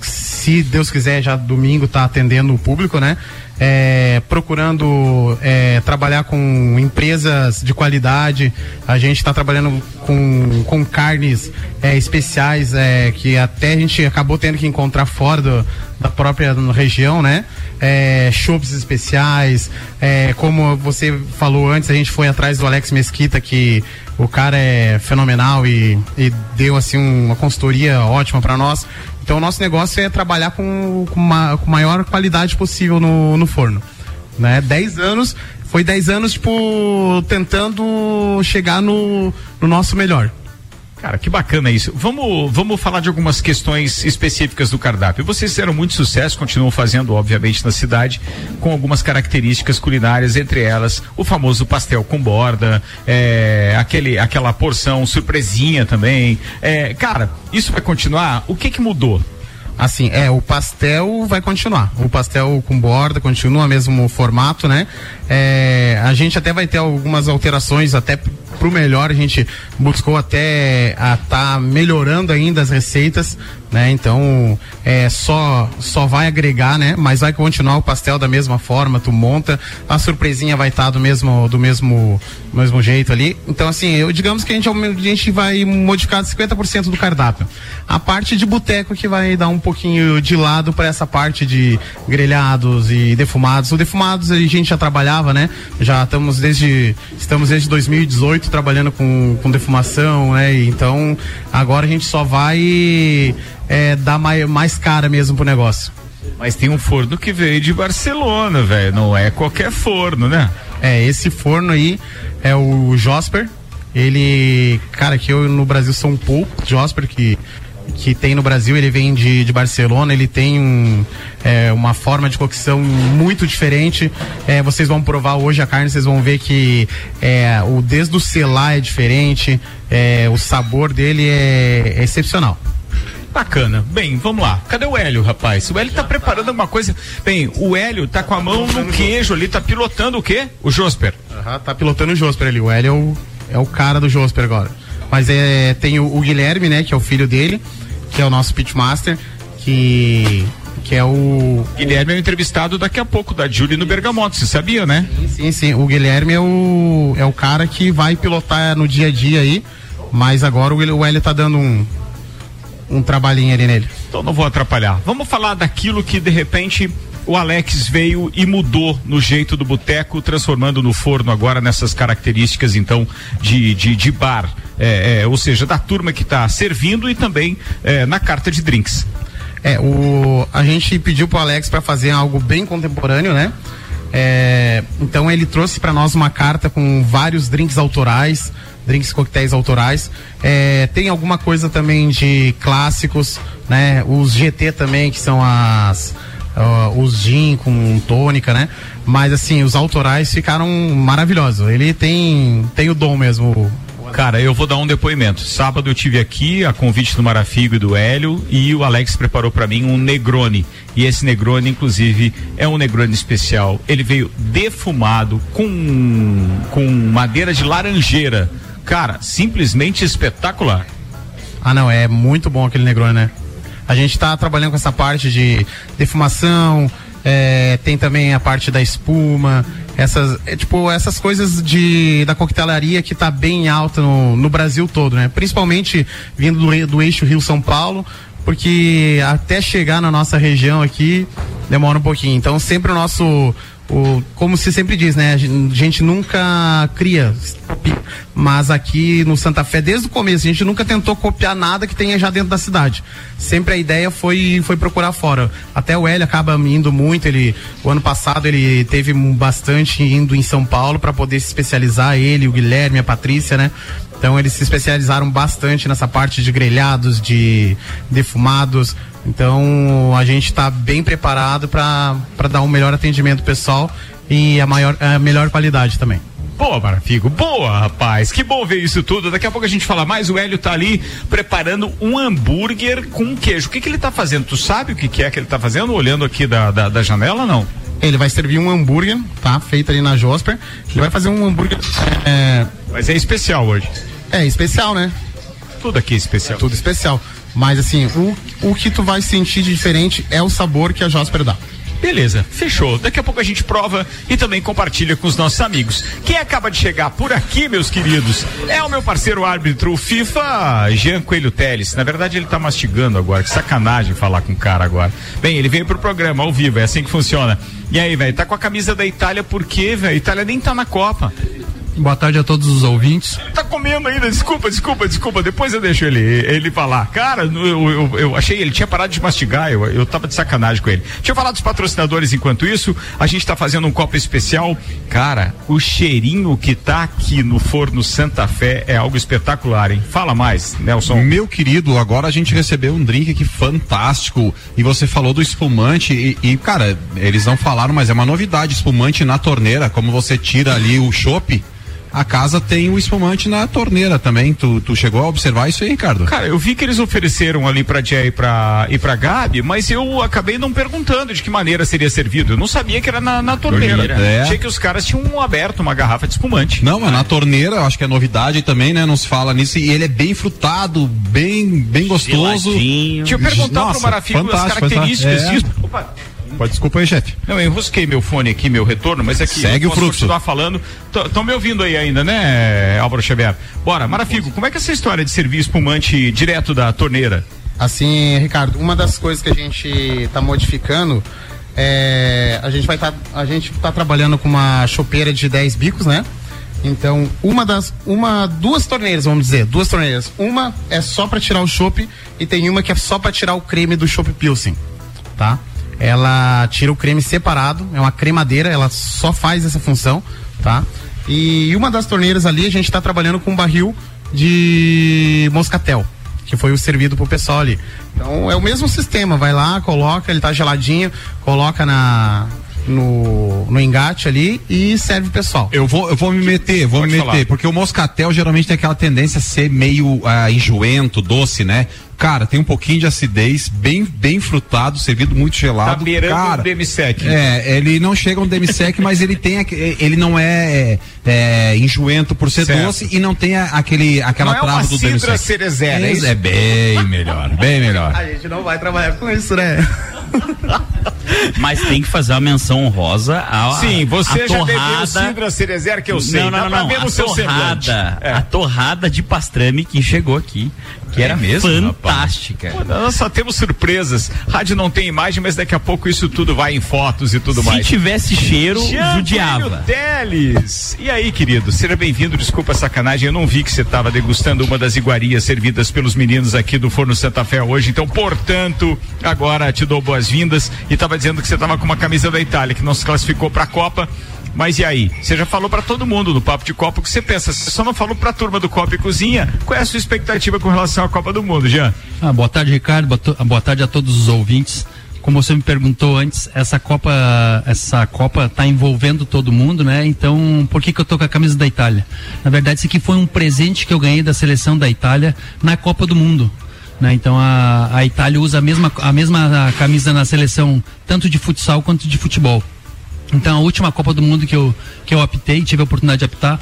se Deus quiser, já domingo tá atendendo o público, né? É, procurando é, trabalhar com empresas de qualidade. A gente está trabalhando com, com carnes é, especiais é, que até a gente acabou tendo que encontrar fora do, da própria região, né? É, shows especiais, é, como você falou antes, a gente foi atrás do Alex Mesquita, que o cara é fenomenal e, e deu assim uma consultoria ótima para nós. Então o nosso negócio é trabalhar com, com, uma, com maior qualidade possível no, no forno. Né? 10 anos, foi 10 anos, tipo, tentando chegar no, no nosso melhor. Cara, que bacana isso. Vamos, vamos falar de algumas questões específicas do cardápio. Vocês fizeram muito sucesso, continuam fazendo, obviamente, na cidade, com algumas características culinárias, entre elas o famoso pastel com borda, é, aquele, aquela porção surpresinha também. É, cara, isso vai continuar? O que que mudou? Assim, é, o pastel vai continuar. O pastel com borda continua mesmo formato, né? É, a gente até vai ter algumas alterações, até pro melhor, a gente buscou até a tá melhorando ainda as receitas, né? Então, é só só vai agregar, né? Mas vai continuar o pastel da mesma forma, tu monta, a surpresinha vai estar do mesmo do mesmo mesmo jeito ali. Então, assim, eu digamos que a gente a gente vai modificar 50% do cardápio. A parte de boteco que vai dar um pouquinho de lado para essa parte de grelhados e defumados. O defumados a gente já trabalhava, né? Já estamos desde estamos desde 2018 trabalhando com, com defumação, né? Então, agora a gente só vai é, dar mais, mais cara mesmo pro negócio. Mas tem um forno que veio de Barcelona, velho. Não é qualquer forno, né? É, esse forno aí é o Josper. Ele, cara, que eu no Brasil sou um pouco Josper que que tem no Brasil, ele vem de, de Barcelona, ele tem um, é, uma forma de cocção muito diferente. É, vocês vão provar hoje a carne, vocês vão ver que é, o desde o selar é diferente, é, o sabor dele é, é excepcional. Bacana. Bem, vamos lá. Cadê o Hélio, rapaz? O Hélio tá preparando alguma coisa. Bem, o Hélio tá com a mão no queijo ali, tá pilotando o quê? O Josper. Aham, tá pilotando o Josper ali. O Hélio é o, é o cara do Josper agora. Mas é, tem o, o Guilherme, né, que é o filho dele, que é o nosso pitmaster, que que é o Guilherme é o entrevistado daqui a pouco da Julie no Bergamoto, você sabia, né? Sim, sim. O Guilherme é o, é o cara que vai pilotar no dia a dia aí, mas agora o, o Hélio tá dando um, um trabalhinho ali nele. Então não vou atrapalhar. Vamos falar daquilo que de repente o Alex veio e mudou no jeito do boteco, transformando no forno agora nessas características então de, de, de bar, é, é, ou seja, da turma que está servindo e também é, na carta de drinks. É, o, a gente pediu pro Alex para fazer algo bem contemporâneo, né? É, então ele trouxe para nós uma carta com vários drinks autorais, drinks coquetéis autorais. É, tem alguma coisa também de clássicos, né? Os GT também, que são as uh, os gin com tônica, né? Mas assim, os autorais ficaram maravilhosos. Ele tem tem o dom mesmo. Cara, eu vou dar um depoimento. Sábado eu tive aqui a convite do Marafigo e do Hélio e o Alex preparou para mim um Negroni. E esse Negroni, inclusive, é um Negroni especial. Ele veio defumado com com madeira de laranjeira. Cara, simplesmente espetacular. Ah, não, é muito bom aquele Negroni, né? A gente está trabalhando com essa parte de defumação, é, tem também a parte da espuma, essas, é, tipo, essas coisas de, da coquetelaria que está bem alta no, no Brasil todo, né? Principalmente vindo do, do eixo Rio-São Paulo, porque até chegar na nossa região aqui demora um pouquinho. Então sempre o nosso o, como se sempre diz, né? A gente nunca cria, mas aqui no Santa Fé, desde o começo, a gente nunca tentou copiar nada que tenha já dentro da cidade. Sempre a ideia foi, foi procurar fora. Até o Hélio acaba indo muito, ele, o ano passado ele teve bastante indo em São Paulo para poder se especializar, ele, o Guilherme, a Patrícia, né? Então eles se especializaram bastante nessa parte de grelhados, de defumados. Então a gente está bem preparado para dar um melhor atendimento pessoal e a maior a melhor qualidade também. Boa, Marafigo. Boa, rapaz. Que bom ver isso tudo. Daqui a pouco a gente fala mais. O Hélio tá ali preparando um hambúrguer com queijo. O que, que ele tá fazendo? Tu sabe o que, que é que ele tá fazendo? Olhando aqui da, da, da janela, não? Ele vai servir um hambúrguer, tá? Feito ali na Josper. Ele vai fazer um hambúrguer. É... Mas é especial hoje. É, especial, né? Tudo aqui é especial. Tudo especial. Mas assim, o, o que tu vai sentir de diferente é o sabor que a Jasper dá. Beleza, fechou. Daqui a pouco a gente prova e também compartilha com os nossos amigos. Quem acaba de chegar por aqui, meus queridos, é o meu parceiro árbitro FIFA, Jean Coelho Teles. Na verdade, ele tá mastigando agora. Que sacanagem falar com o cara agora. Bem, ele veio pro programa ao vivo, é assim que funciona. E aí, velho, tá com a camisa da Itália por quê, velho? Itália nem tá na Copa. Boa tarde a todos os ouvintes. Tá comendo ainda, desculpa, desculpa, desculpa. Depois eu deixo ele, ele falar. Cara, eu, eu, eu achei, ele tinha parado de mastigar, eu, eu tava de sacanagem com ele. Deixa eu falar dos patrocinadores enquanto isso. A gente tá fazendo um copo especial. Cara, o cheirinho que tá aqui no forno Santa Fé é algo espetacular, hein? Fala mais, Nelson. Meu querido, agora a gente recebeu um drink aqui fantástico. E você falou do espumante. E, e, cara, eles não falaram, mas é uma novidade: espumante na torneira. Como você tira ali o chopp a casa tem o espumante na torneira também. Tu, tu chegou a observar isso aí, Ricardo? Cara, eu vi que eles ofereceram ali pra Jay e pra, e pra Gabi, mas eu acabei não perguntando de que maneira seria servido. Eu não sabia que era na, na torneira. É. Achei que os caras tinham aberto uma garrafa de espumante. Não, é na torneira, eu acho que é novidade também, né? Não se fala nisso. E ele é bem frutado, bem, bem gostoso. Deixa eu perguntar Nossa, pro Marafico as características fantástico. disso. Opa, Pode desculpa aí, chefe. Não, eu enrosquei meu fone aqui, meu retorno, mas aqui Segue eu o fluxo. continuar falando. Estão me ouvindo aí ainda, né, Álvaro Xavier? Bora, Marafico, como é que é essa história de servir espumante direto da torneira? Assim, Ricardo, uma das coisas que a gente está modificando é a gente vai estar a gente tá trabalhando com uma chopeira de 10 bicos, né? Então, uma das uma duas torneiras, vamos dizer, duas torneiras. Uma é só para tirar o chopp e tem uma que é só para tirar o creme do chopp Pilsen, tá? Ela tira o creme separado, é uma cremadeira, ela só faz essa função, tá? E uma das torneiras ali a gente está trabalhando com um barril de moscatel, que foi o servido pro pessoal ali. Então é o mesmo sistema, vai lá, coloca, ele tá geladinho, coloca na no, no engate ali e serve o pessoal. Eu vou, eu vou me meter, vou Pode me meter, falar. porque o moscatel geralmente tem aquela tendência a ser meio ah, enjoento, doce, né? Cara, tem um pouquinho de acidez, bem, bem frutado, servido muito gelado. Tá beirando cara, um demisec. É, ele não chega a um demisec, mas ele tem, ele não é, é, enjoento por ser Certo. doce e não tem aquele, aquela Não é uma trava do cidra demisec. cerezera, é isso? é bem melhor, bem melhor. A gente não vai trabalhar com isso, né? Mas tem que fazer uma menção honrosa a Sim, você a já torrada... cidra cerezera que eu sei. Não, não, não, não. no A torrada, É. a torrada de pastrame que chegou aqui, que É era mesmo, fantástica. Pô, Nós só temos surpresas. Rádio não tem imagem, mas daqui a pouco isso tudo vai em fotos e tudo Se mais. tivesse cheiro, Jean judiava. Teles. E aí, querido, seja bem-vindo. Desculpa a sacanagem, eu não vi que você estava degustando uma das iguarias servidas pelos meninos aqui do Forno Santa Fé hoje. Então, portanto, agora te dou boas-vindas e estava dizendo que você estava com uma camisa da Itália que não se classificou para a Copa. Mas e aí? Você já falou para todo mundo no Papo de Copa o que você pensa. Você só não falou para a turma do Copa e Cozinha. Qual é a sua expectativa com relação à Copa do Mundo, Jean? Ah, boa tarde, Ricardo. Boa, tarde a todos os ouvintes. Como você me perguntou antes, essa Copa, essa Copa está envolvendo todo mundo, né? Então, por que que eu tô com a camisa da Itália? Na verdade, isso aqui foi um presente que eu ganhei da seleção da Itália na Copa do Mundo. Né? Então a, a Itália usa a mesma, a mesma camisa na seleção, tanto de futsal quanto de futebol. Então a última Copa do Mundo que eu, que eu apitei, tive a oportunidade de apitar,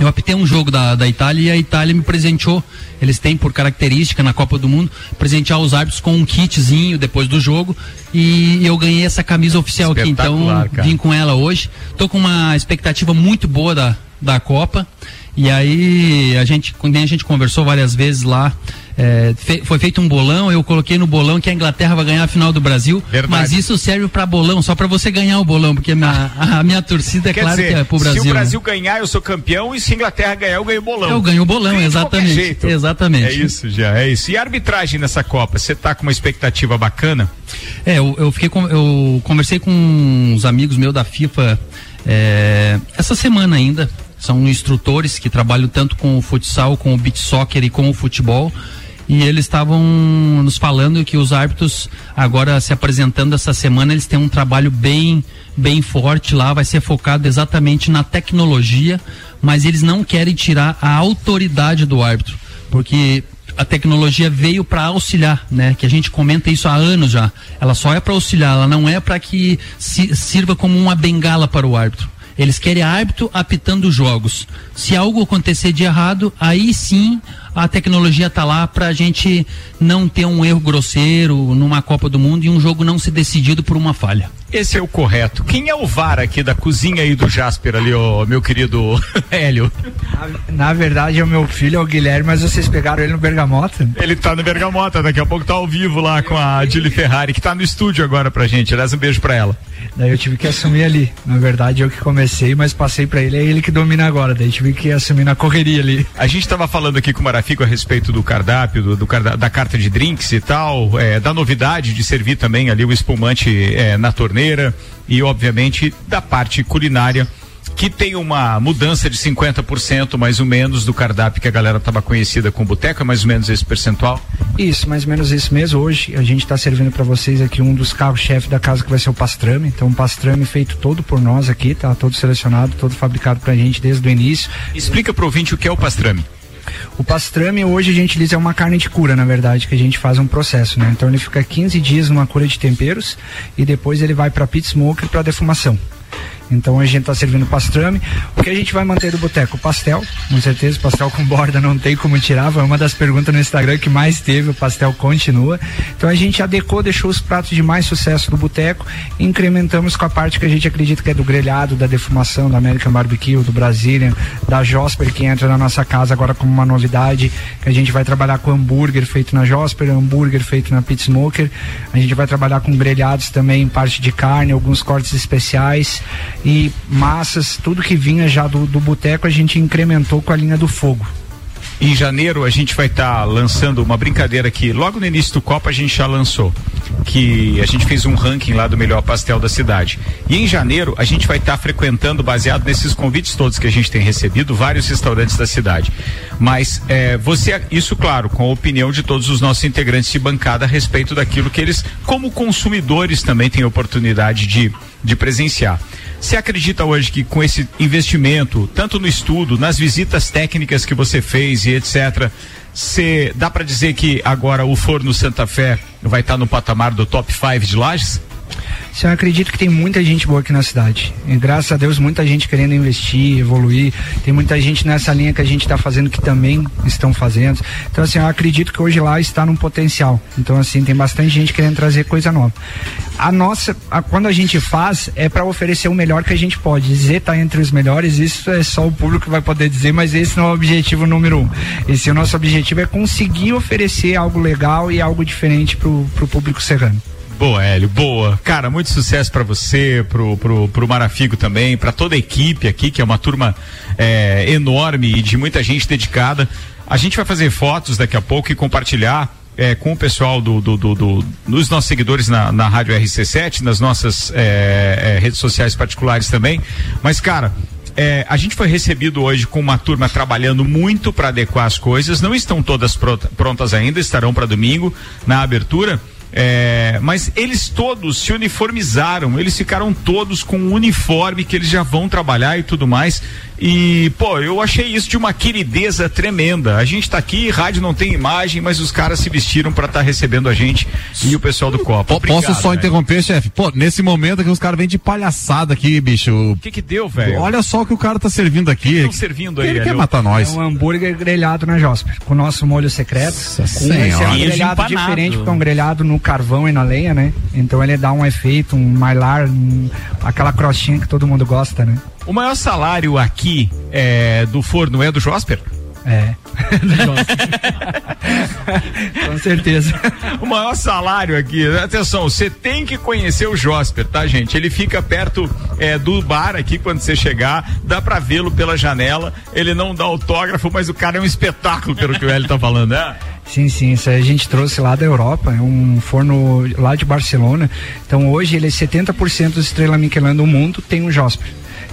eu apitei um jogo da, da Itália e a Itália me presenteou. Eles têm por característica na Copa do Mundo presentear os árbitros com um kitzinho depois do jogo e eu ganhei essa camisa oficial aqui. Então cara. vim com ela hoje. Tô com uma expectativa muito boa da, da Copa. E aí a gente, quando a gente conversou várias vezes lá, é, fe- foi feito um bolão, eu coloquei no bolão que a Inglaterra vai ganhar a final do Brasil, mas isso serve para bolão, só para você ganhar o bolão, porque a minha, a minha torcida é Quer claro dizer, que é pro Brasil. se o né? Brasil ganhar, eu sou campeão, e se a Inglaterra ganhar, eu ganho o bolão. Eu ganho o bolão, exatamente. Exatamente. É isso, já, é isso. E a arbitragem nessa Copa, você tá com uma expectativa bacana? É, eu, eu fiquei com, eu conversei com uns amigos meus da FIFA é, essa semana ainda. São instrutores que trabalham tanto com o futsal, com o beach soccer e com o futebol. E eles estavam nos falando que os árbitros, agora se apresentando essa semana, eles têm um trabalho bem, bem forte lá, vai ser focado exatamente na tecnologia, mas eles não querem tirar a autoridade do árbitro, porque a tecnologia veio para auxiliar, né? Que a gente comenta isso há anos já. Ela só é para auxiliar, ela não é para que si- sirva como uma bengala para o árbitro. Eles querem árbitro apitando jogos. Se algo acontecer de errado, aí sim a tecnologia está lá para a gente não ter um erro grosseiro numa Copa do Mundo e um jogo não ser decidido por uma falha. Esse é o correto. Quem é o VAR aqui da cozinha aí do Jasper ali, ô, meu querido Hélio? Na verdade é o meu filho, é o Guilherme, mas vocês pegaram ele no Bergamota? Ele tá no Bergamota, daqui a pouco tá ao vivo lá com a Julie Ferrari, que tá no estúdio agora pra gente. Aliás, um beijo pra ela. Daí eu tive que assumir ali. Na verdade, eu que comecei, mas passei pra ele, é ele que domina agora. Daí tive que assumir na correria ali. A gente estava falando aqui com o A respeito do cardápio, do, do carda- da carta de drinks e tal, é, da novidade de servir também ali o espumante é, na torneira e, obviamente, da parte culinária, que tem uma mudança de 50% mais ou menos do cardápio que a galera estava conhecida com boteco, é mais ou menos esse percentual. Isso, mais ou menos isso mesmo. Hoje a gente está servindo para vocês aqui um dos carros-chefe da casa que vai ser o pastrame. Então, um pastrame feito todo por nós aqui, tá? Todo selecionado, todo fabricado pra gente desde o início. Explica pro ouvinte o que é o pastrame. O pastrame hoje a gente diz é uma carne de cura, na verdade, que a gente faz um processo, né? Então ele fica 15 dias numa cura de temperos e depois ele vai para pit smoker para defumação. Então a gente está servindo pastrame. O que a gente vai manter do boteco? Pastel, com certeza. Pastel com borda não tem como tirar. Foi uma das perguntas no Instagram que mais teve. O pastel continua. Então a gente adequou, deixou os pratos de mais sucesso do boteco incrementamos com a parte que a gente acredita que é do grelhado, da defumação, da American Barbecue, do Brazilian, da Josper, que entra na nossa casa agora como uma novidade. Que a gente vai trabalhar com hambúrguer feito na Josper, hambúrguer feito na Pit Smoker. A gente vai trabalhar com grelhados também, parte de carne, alguns cortes especiais e massas, tudo que vinha já do, do boteco a gente incrementou com a linha do fogo. Em janeiro a gente vai estar lançando uma brincadeira que logo no início do Copa a gente já lançou, que a gente fez um ranking lá do melhor pastel da cidade. E em janeiro a gente vai estar frequentando, baseado nesses convites todos que a gente tem recebido, vários restaurantes da cidade. Mas é, você, isso claro, com a opinião de todos os nossos integrantes de bancada a respeito daquilo que eles, como consumidores, também têm oportunidade de, de presenciar. Você acredita hoje que com esse investimento, tanto no estudo, nas visitas técnicas que você fez e etc., você dá para dizer que agora o Forno Santa Fé vai estar no patamar do top 5 de lajes? Sim, Eu acredito que tem muita gente boa aqui na cidade. E graças a Deus, muita gente querendo investir, evoluir. Tem muita gente nessa linha que a gente está fazendo que também estão fazendo. Então, assim, eu acredito que hoje lá está num potencial. Então, assim, tem bastante gente querendo trazer coisa nova. A nossa, a- quando a gente faz, é para oferecer o melhor que a gente pode. Dizer tá entre os melhores, isso é só o público que vai poder dizer, mas esse não é o objetivo número um. Esse é o nosso objetivo é conseguir oferecer algo legal e algo diferente pro, pro público serrano. Boa, Hélio, boa. Cara, muito sucesso pra você, pro, pro, pro Marafigo também, pra toda a equipe aqui, que é uma turma é, enorme e de muita gente dedicada. A gente vai fazer fotos daqui a pouco e compartilhar é, com o pessoal do, do, do, do- dos nossos seguidores na, na Rádio RC7, nas nossas é, é, redes sociais particulares também. Mas, cara, é, a gente foi recebido hoje com uma turma trabalhando muito para adequar as coisas. Não estão todas prontas ainda, estarão para domingo na abertura. É, mas eles todos se uniformizaram, eles ficaram todos com um uniforme que eles já vão trabalhar e tudo mais. E, pô, eu achei isso de uma querideza tremenda. A gente tá aqui, rádio não tem imagem, mas os caras se vestiram para estar recebendo a gente e o pessoal do Copa. Po- Posso só interromper, chefe? Pô, nesse momento que os caras vêm de palhaçada aqui, bicho. O que que deu, velho? Olha só o que o cara tá servindo aqui. Estão servindo aí, Ele quer Hélio? matar nós. É um hambúrguer grelhado na Josper, com o nosso molho secreto. Com esse é um grelhado empanado. diferente, porque é um grelhado no carvão e na lenha, né? Então ele dá um efeito, um mylar, um- aquela crostinha que todo mundo gosta, né? O maior salário aqui é, do forno é do Josper? É. Com certeza. o maior salário aqui, atenção, você tem que conhecer o Josper, tá, gente? Ele fica perto é, do bar aqui quando você chegar, dá pra vê-lo pela janela. Ele não dá autógrafo, mas o cara é um espetáculo, pelo que o Hélio tá falando, né? Sim, sim, isso aí a gente trouxe lá da Europa, é um forno lá de Barcelona. Então hoje ele é 70% do estrela Michelin do mundo, tem um Josper.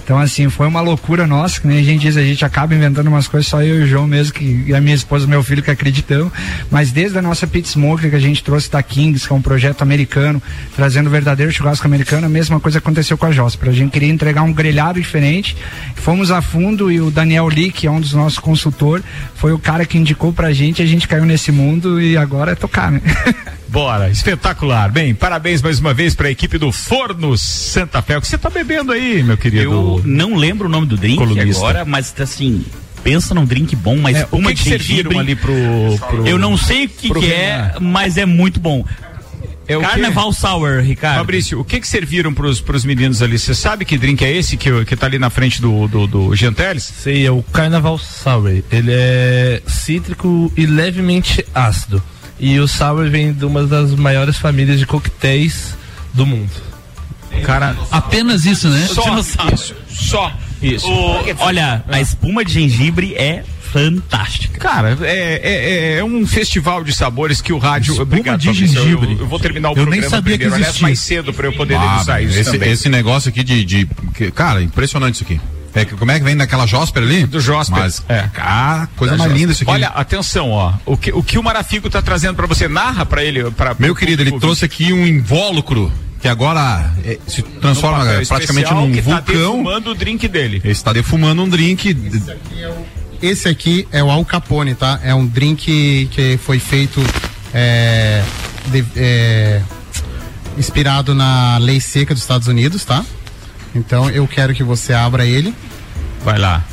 Então, assim, foi uma loucura nossa, que nem a gente diz, a gente acaba inventando umas coisas, só eu e o João mesmo, que, e a minha esposa e meu filho que acreditamos. Mas desde a nossa Pit Smoker que a gente trouxe da Kings, que é um projeto americano, trazendo o verdadeiro churrasco americano, a mesma coisa aconteceu com a Josper. A gente queria entregar um grelhado diferente, fomos a fundo e o Daniel Lee, que é um dos nossos consultores, foi o cara que indicou pra gente, a gente caiu nesse mundo e agora é tocar, né? Bora, espetacular. Bem, parabéns mais uma vez pra equipe do Forno Santa Fé. O que você tá bebendo aí, meu querido? Eu não lembro o nome do drink Colunista. agora, mas assim, pensa num drink bom, mas É, o que que serviram ali pro, pro- Eu não sei o que, que é, mas é muito bom. É o quê? Carnaval Sour, Ricardo. Fabrício, o que que serviram pros, pros meninos ali? Você sabe que drink é esse que, que tá ali na frente do, do, do Genteles? Sei, é o Carnaval Sour. Ele é cítrico e levemente ácido. E o Sour vem de uma das maiores famílias de coquetéis do mundo. Cara, apenas isso, né? Só isso, só isso. O- olha, a espuma de gengibre é fantástica. Cara, é, é- é um festival de sabores que o rádio. Obrigado, de Fabrício. Eu- gengibre. Eu, vou terminar o Eu nem programa sabia que primeiro. Aliás, existia. mais cedo para eu poder Ah, isso esse, também. esse negócio aqui de, de- que- cara, impressionante isso aqui. É que, como é que vem daquela Josper ali? Do Josper. Mas, É. cara, coisa Da mais linda isso aqui. Olha, atenção, ó. O que o, que o Marafigo tá trazendo para você, narra para ele. Pra, Meu pro querido, ele trouxe aqui um invólucro que agora é, se transforma praticamente num que tá vulcão. defumando o drink dele. Ele está defumando um drink. Esse aqui é o Al Capone, tá? É um drink que foi feito é, de- é, inspirado na lei seca dos Estados Unidos, tá? Então eu quero que você abra ele. Vai lá.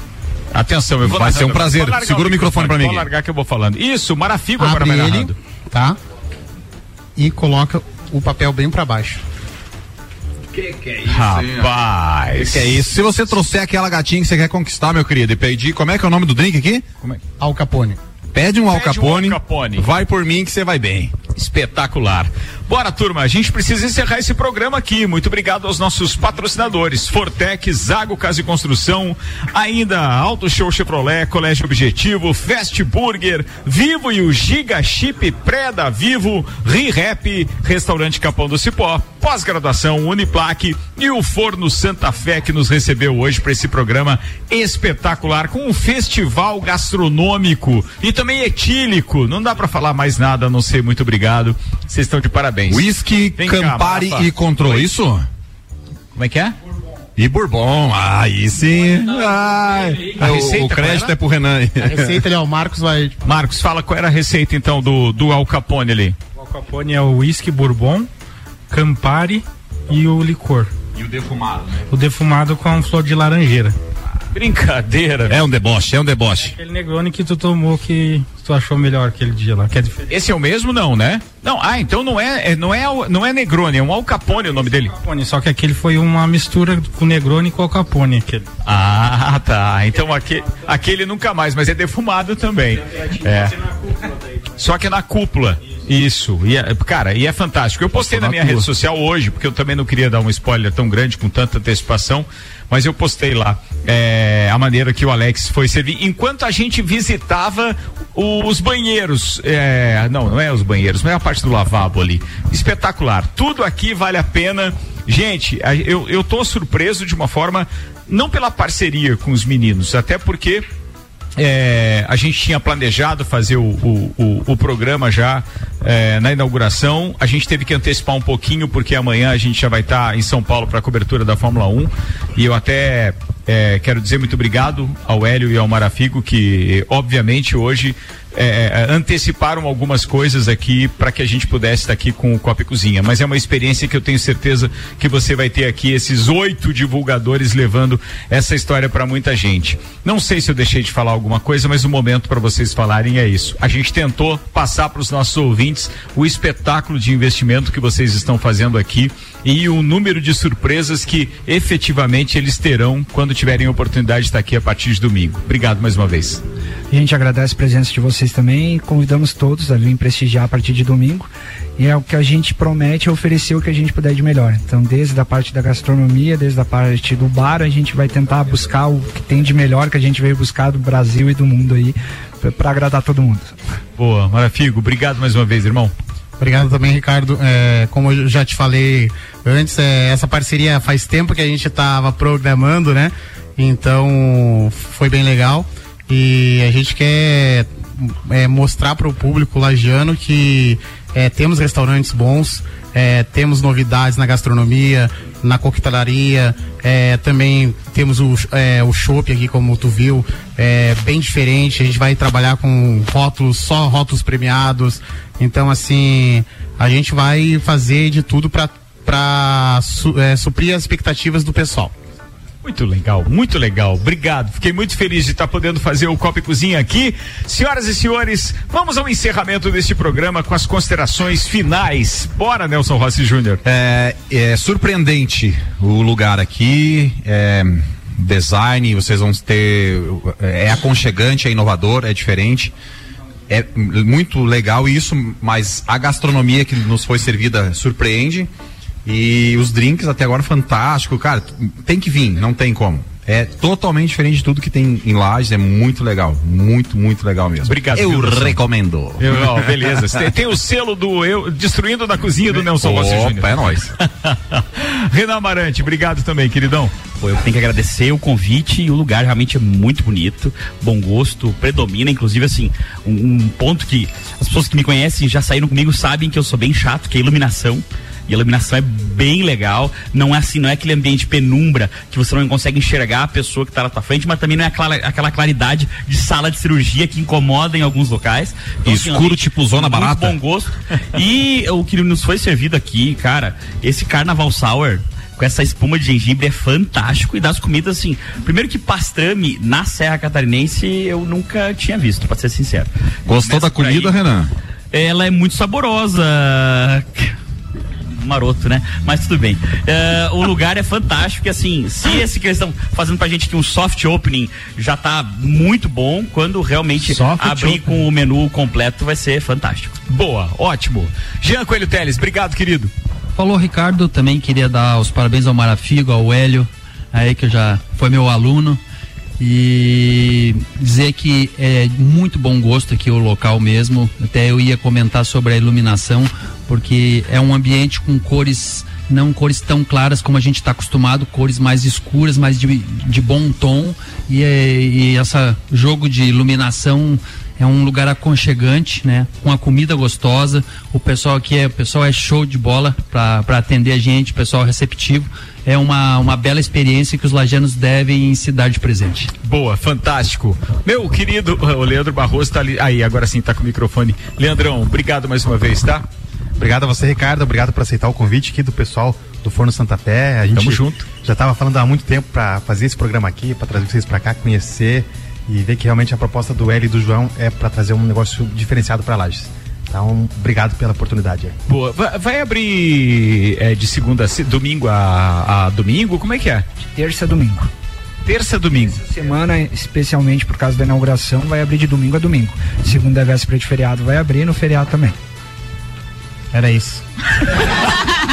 Atenção, eu vou Vai ser um prazer. Segura o microfone pra mim Vou largar que eu vou falando. Isso, Marafigo agora Abre vai ele, tá? E coloca o papel bem pra baixo. Rapaz. Que é isso? Se você trouxer aquela gatinha que você quer conquistar, meu querido, e pedir, como é que é o nome do drink aqui? Al Capone. Pede um Al Pede um Capone. Al Capone. Vai por mim que você vai bem. Espetacular. Bora, turma, a gente precisa encerrar esse programa aqui. Muito obrigado aos nossos patrocinadores: Fortec, Zago Casa e Construção, ainda Auto Show Chevrolet, Colégio Objetivo, Fast Burger, Vivo e o Giga Chip Pré da Vivo, ReRap, Restaurante Capão do Cipó, Pós-graduação Uniplaque e o Forno Santa Fé que nos recebeu hoje para esse programa espetacular com um festival gastronômico e também etílico. Não dá para falar mais nada a não ser muito obrigado. Vocês estão de parabéns. Whisky, Vem cá, Campari Rafa. e Control, isso? Como é que é? E Bourbon, aí sim. Ai, A o- receita, o, crédito é pro Renan. aí. A receita ali, ó, o Marcos vai. Marcos, fala qual era a receita então do, do Al Capone ali. O Al Capone é o whisky bourbon, Campari e o licor. E o defumado, né? O defumado com flor de laranjeira. Brincadeira. É um deboche, é um deboche. Aquele Negroni que tu tomou que tu achou melhor aquele dia lá, que é diferente. Esse é o mesmo não, né? Não, ah, então não é, é- não é, não é Negroni, é um Al Capone o nome dele. Capone, só que aquele foi uma mistura com Negroni com Al Capone, aquele. Ah, tá. Então aquele, aquele nunca mais, mas é defumado também. É. Só que é na cúpula. Isso. E é- cara, e é fantástico. Eu postei na minha rede social hoje, porque eu também não queria dar um spoiler tão grande com tanta antecipação, mas eu postei lá é, a maneira que o Alex foi servir. Enquanto a gente visitava os banheiros. é, não, não é os banheiros, não é a parte do lavabo ali. Espetacular. Tudo aqui vale a pena. Gente, eu, eu tô surpreso de uma forma, não pela parceria com os meninos, até porque é, a gente tinha planejado fazer o, o, o- o programa já é, na inauguração. A gente teve que antecipar um pouquinho, porque amanhã a gente já vai estar em São Paulo para a cobertura da Fórmula 1. E eu até é, quero dizer muito obrigado ao Hélio e ao Marafigo, que obviamente hoje é, é, anteciparam algumas coisas aqui para que a gente pudesse estar aqui com o Copa e Cozinha. Mas é uma experiência que eu tenho certeza que você vai ter aqui esses oito divulgadores levando essa história para muita gente. Não sei se eu deixei de falar alguma coisa, mas o momento para vocês falarem é isso. A gente tentou passar para os nossos ouvintes o espetáculo de investimento que vocês estão fazendo aqui e o número de surpresas que efetivamente eles terão quando tiverem a oportunidade de estar aqui a partir de domingo. Obrigado mais uma vez. A gente agradece a presença de vocês também convidamos todos a vir prestigiar a partir de domingo. E é o que a gente promete é oferecer o que a gente puder de melhor. Então, desde a parte da gastronomia, desde a parte do bar, a gente vai tentar buscar o que tem de melhor que a gente veio buscar do Brasil e do mundo aí, para agradar todo mundo. Boa, Marafigo, obrigado mais uma vez, irmão. Obrigado também, Ricardo. É, como eu já te falei antes, é, essa parceria faz tempo que a gente estava programando, né? Então foi bem legal. E a gente quer é, mostrar para o público lagiano que é, temos restaurantes bons, é, temos novidades na gastronomia, na coquetelaria, é, também temos o, é, o chopp aqui, como tu viu, é, bem diferente. A gente vai trabalhar com rótulos, só rótulos premiados. Então, assim, a gente vai fazer de tudo para é, suprir as expectativas do pessoal. Muito legal, muito legal. Obrigado. Fiquei muito feliz de estar podendo fazer o Copa e Cozinha aqui. Senhoras e senhores, vamos ao encerramento deste programa com as considerações finais. Bora, Nelson Rossi Júnior. É, é surpreendente o lugar aqui. É, design, vocês vão ter. É aconchegante, é inovador, é diferente. É muito legal isso, mas a gastronomia que nos foi servida surpreende. E os drinks até agora fantástico, cara, tem que vir, não tem como. É totalmente diferente de tudo que tem em Lages, é muito legal, muito, muito legal mesmo. Obrigado. Eu viu, Nelson? recomendo. Eu, ó, beleza. Tem, tem o selo do eu destruindo na cozinha do Nelson Rossi Opa, é nóis. Renan Amarante, obrigado também, queridão. Pô, eu tenho que agradecer o convite e o lugar realmente é muito bonito, bom gosto, predomina, inclusive assim, um, um ponto que as pessoas que me conhecem já saíram comigo sabem que eu sou bem chato, que é a iluminação. E a iluminação é bem legal. Não é assim, não é aquele ambiente penumbra que você não consegue enxergar a pessoa que está na tua frente, mas também não é aquela, aquela claridade de sala de cirurgia que incomoda em alguns locais. Então, assim, Escuro, ambiente tipo zona barata. bom gosto. E o que nos foi servido aqui, cara, esse Carnaval Sour com essa espuma de gengibre é fantástico e das comidas assim, primeiro que pastrame na Serra Catarinense eu nunca tinha visto, pra ser sincero. Gostou da por aí. comida, Renan? Ela é muito saborosa. Maroto, né? Mas tudo bem. É, o lugar é fantástico e assim, se esse que eles estão fazendo pra gente aqui um soft opening já tá muito bom, quando realmente Soft abrir opening. com o menu completo vai ser fantástico. Boa, ótimo. Jean Coelho Teles, obrigado, querido. Falou Ricardo, também queria dar os parabéns ao Marafigo, ao Hélio, aí que já foi meu aluno. E dizer que é muito bom gosto aqui o local mesmo. Até eu ia comentar sobre a iluminação, porque é um ambiente com cores, não cores tão claras como a gente está acostumado, cores mais escuras, mais de, de bom tom. E, é- e essa jogo de iluminação é um lugar aconchegante, né? Com a comida gostosa. O pessoal aqui é, o pessoal é show de bola para atender a gente, o pessoal receptivo. É uma, uma bela experiência que os lajanos devem se dar de presente. Boa, fantástico. Meu querido, o Leandro Barroso tá ali. Aí, agora sim, tá com o microfone. Leandrão, obrigado mais uma vez, tá? Obrigado a você, Ricardo. Obrigado por aceitar o convite aqui do pessoal do Forno Santa Fé. A gente Tamo junto. Já estava falando há muito tempo para fazer esse programa aqui, para trazer vocês para cá, conhecer e ver que realmente a proposta do L e do João é para trazer um negócio diferenciado para Lages. Então, obrigado pela oportunidade. Boa. Vai, vai abrir é, de segunda a se- domingo a, a domingo? Como é que é? Terça a domingo. Terça a domingo. Essa semana, especialmente por causa da inauguração, vai abrir de domingo a domingo. Segunda é véspera de feriado, vai abrir no feriado também. Era isso.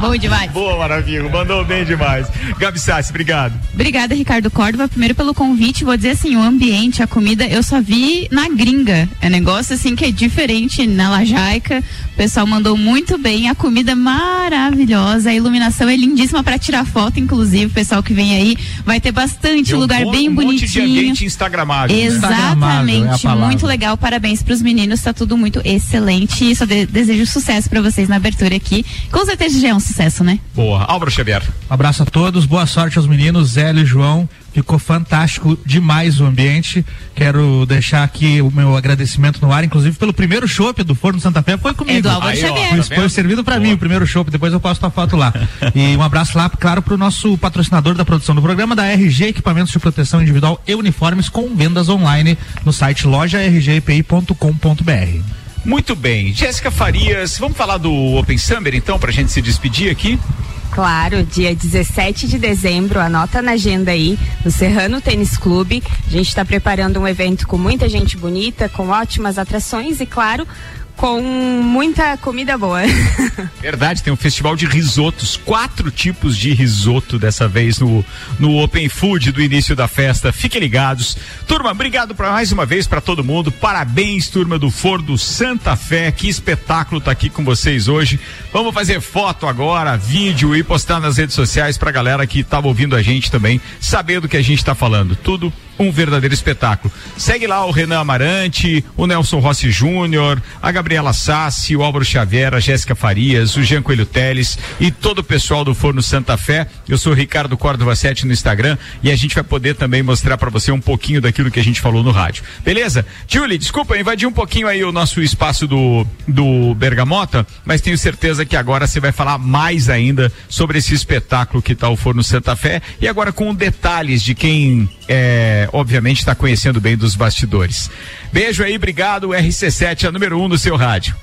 Bom demais. Boa, maravilha. Mandou bem demais. Gabi Sassi, obrigado. Obrigada, Ricardo Córdova, primeiro pelo convite. Vou dizer assim, o ambiente, a comida, eu só vi na gringa. É negócio assim que é diferente na Lajaica. O pessoal mandou muito bem, a comida maravilhosa, a iluminação é lindíssima para tirar foto, inclusive, o pessoal que vem aí vai ter bastante Deu lugar um bem monte bonitinho. de ambiente instagramável. né? Exatamente, muito legal. Parabéns pros meninos, tá tudo muito excelente. E só de- desejo sucesso pra vocês na abertura aqui. Com certeza é um sucesso, né? Boa. Álvaro Xavier. Um abraço a todos, boa sorte aos meninos, Zélio e João. Ficou fantástico demais o ambiente. Quero deixar aqui o meu agradecimento no ar, inclusive pelo primeiro chopp do Forno Santa Fé foi comigo. É do Álvaro Aí, ó, Xavier. Foi, tá foi servido para mim o primeiro chopp, depois eu posto a foto lá. e um abraço lá, claro, pro nosso patrocinador da produção do programa, da RG Equipamentos de Proteção Individual e Uniformes com vendas online no site lojargpi.com.br. Muito bem. Jéssica Farias, vamos falar do Open Summer então, pra gente se despedir aqui? Claro, dia 17 de dezembro, anota na agenda aí, no Serrano Tênis Clube. A gente está preparando um evento com muita gente bonita, com ótimas atrações e, claro, com muita comida boa. Verdade, tem um festival de risotos, quatro tipos de risoto dessa vez no, no Open Food do início da festa. Fiquem ligados. Turma, obrigado pra mais uma vez pra todo mundo. Parabéns, turma do Forno Santa Fé. Que espetáculo tá aqui com vocês hoje. Vamos fazer foto agora, vídeo e postar nas redes sociais pra galera que tava ouvindo a gente também, saber do que a gente tá falando. Tudo um verdadeiro espetáculo. Segue lá o Renan Amarante, o Nelson Rossi Júnior, a Gabriela Sassi, o Álvaro Xavier, a Jéssica Farias, o Jean Coelho Teles e todo o pessoal do Forno Santa Fé. Eu sou o Ricardo Córdova 7 no Instagram e a gente vai poder também mostrar para você um pouquinho daquilo que a gente falou no rádio. Beleza? Julie, desculpa, invadi um pouquinho aí o nosso espaço do, do Bergamota, mas tenho certeza que agora você vai falar mais ainda sobre esse espetáculo que tá o Forno Santa Fé e agora com detalhes de quem é, obviamente está conhecendo bem dos bastidores. Beijo aí, obrigado. RC7 é a número 1 um no seu rádio.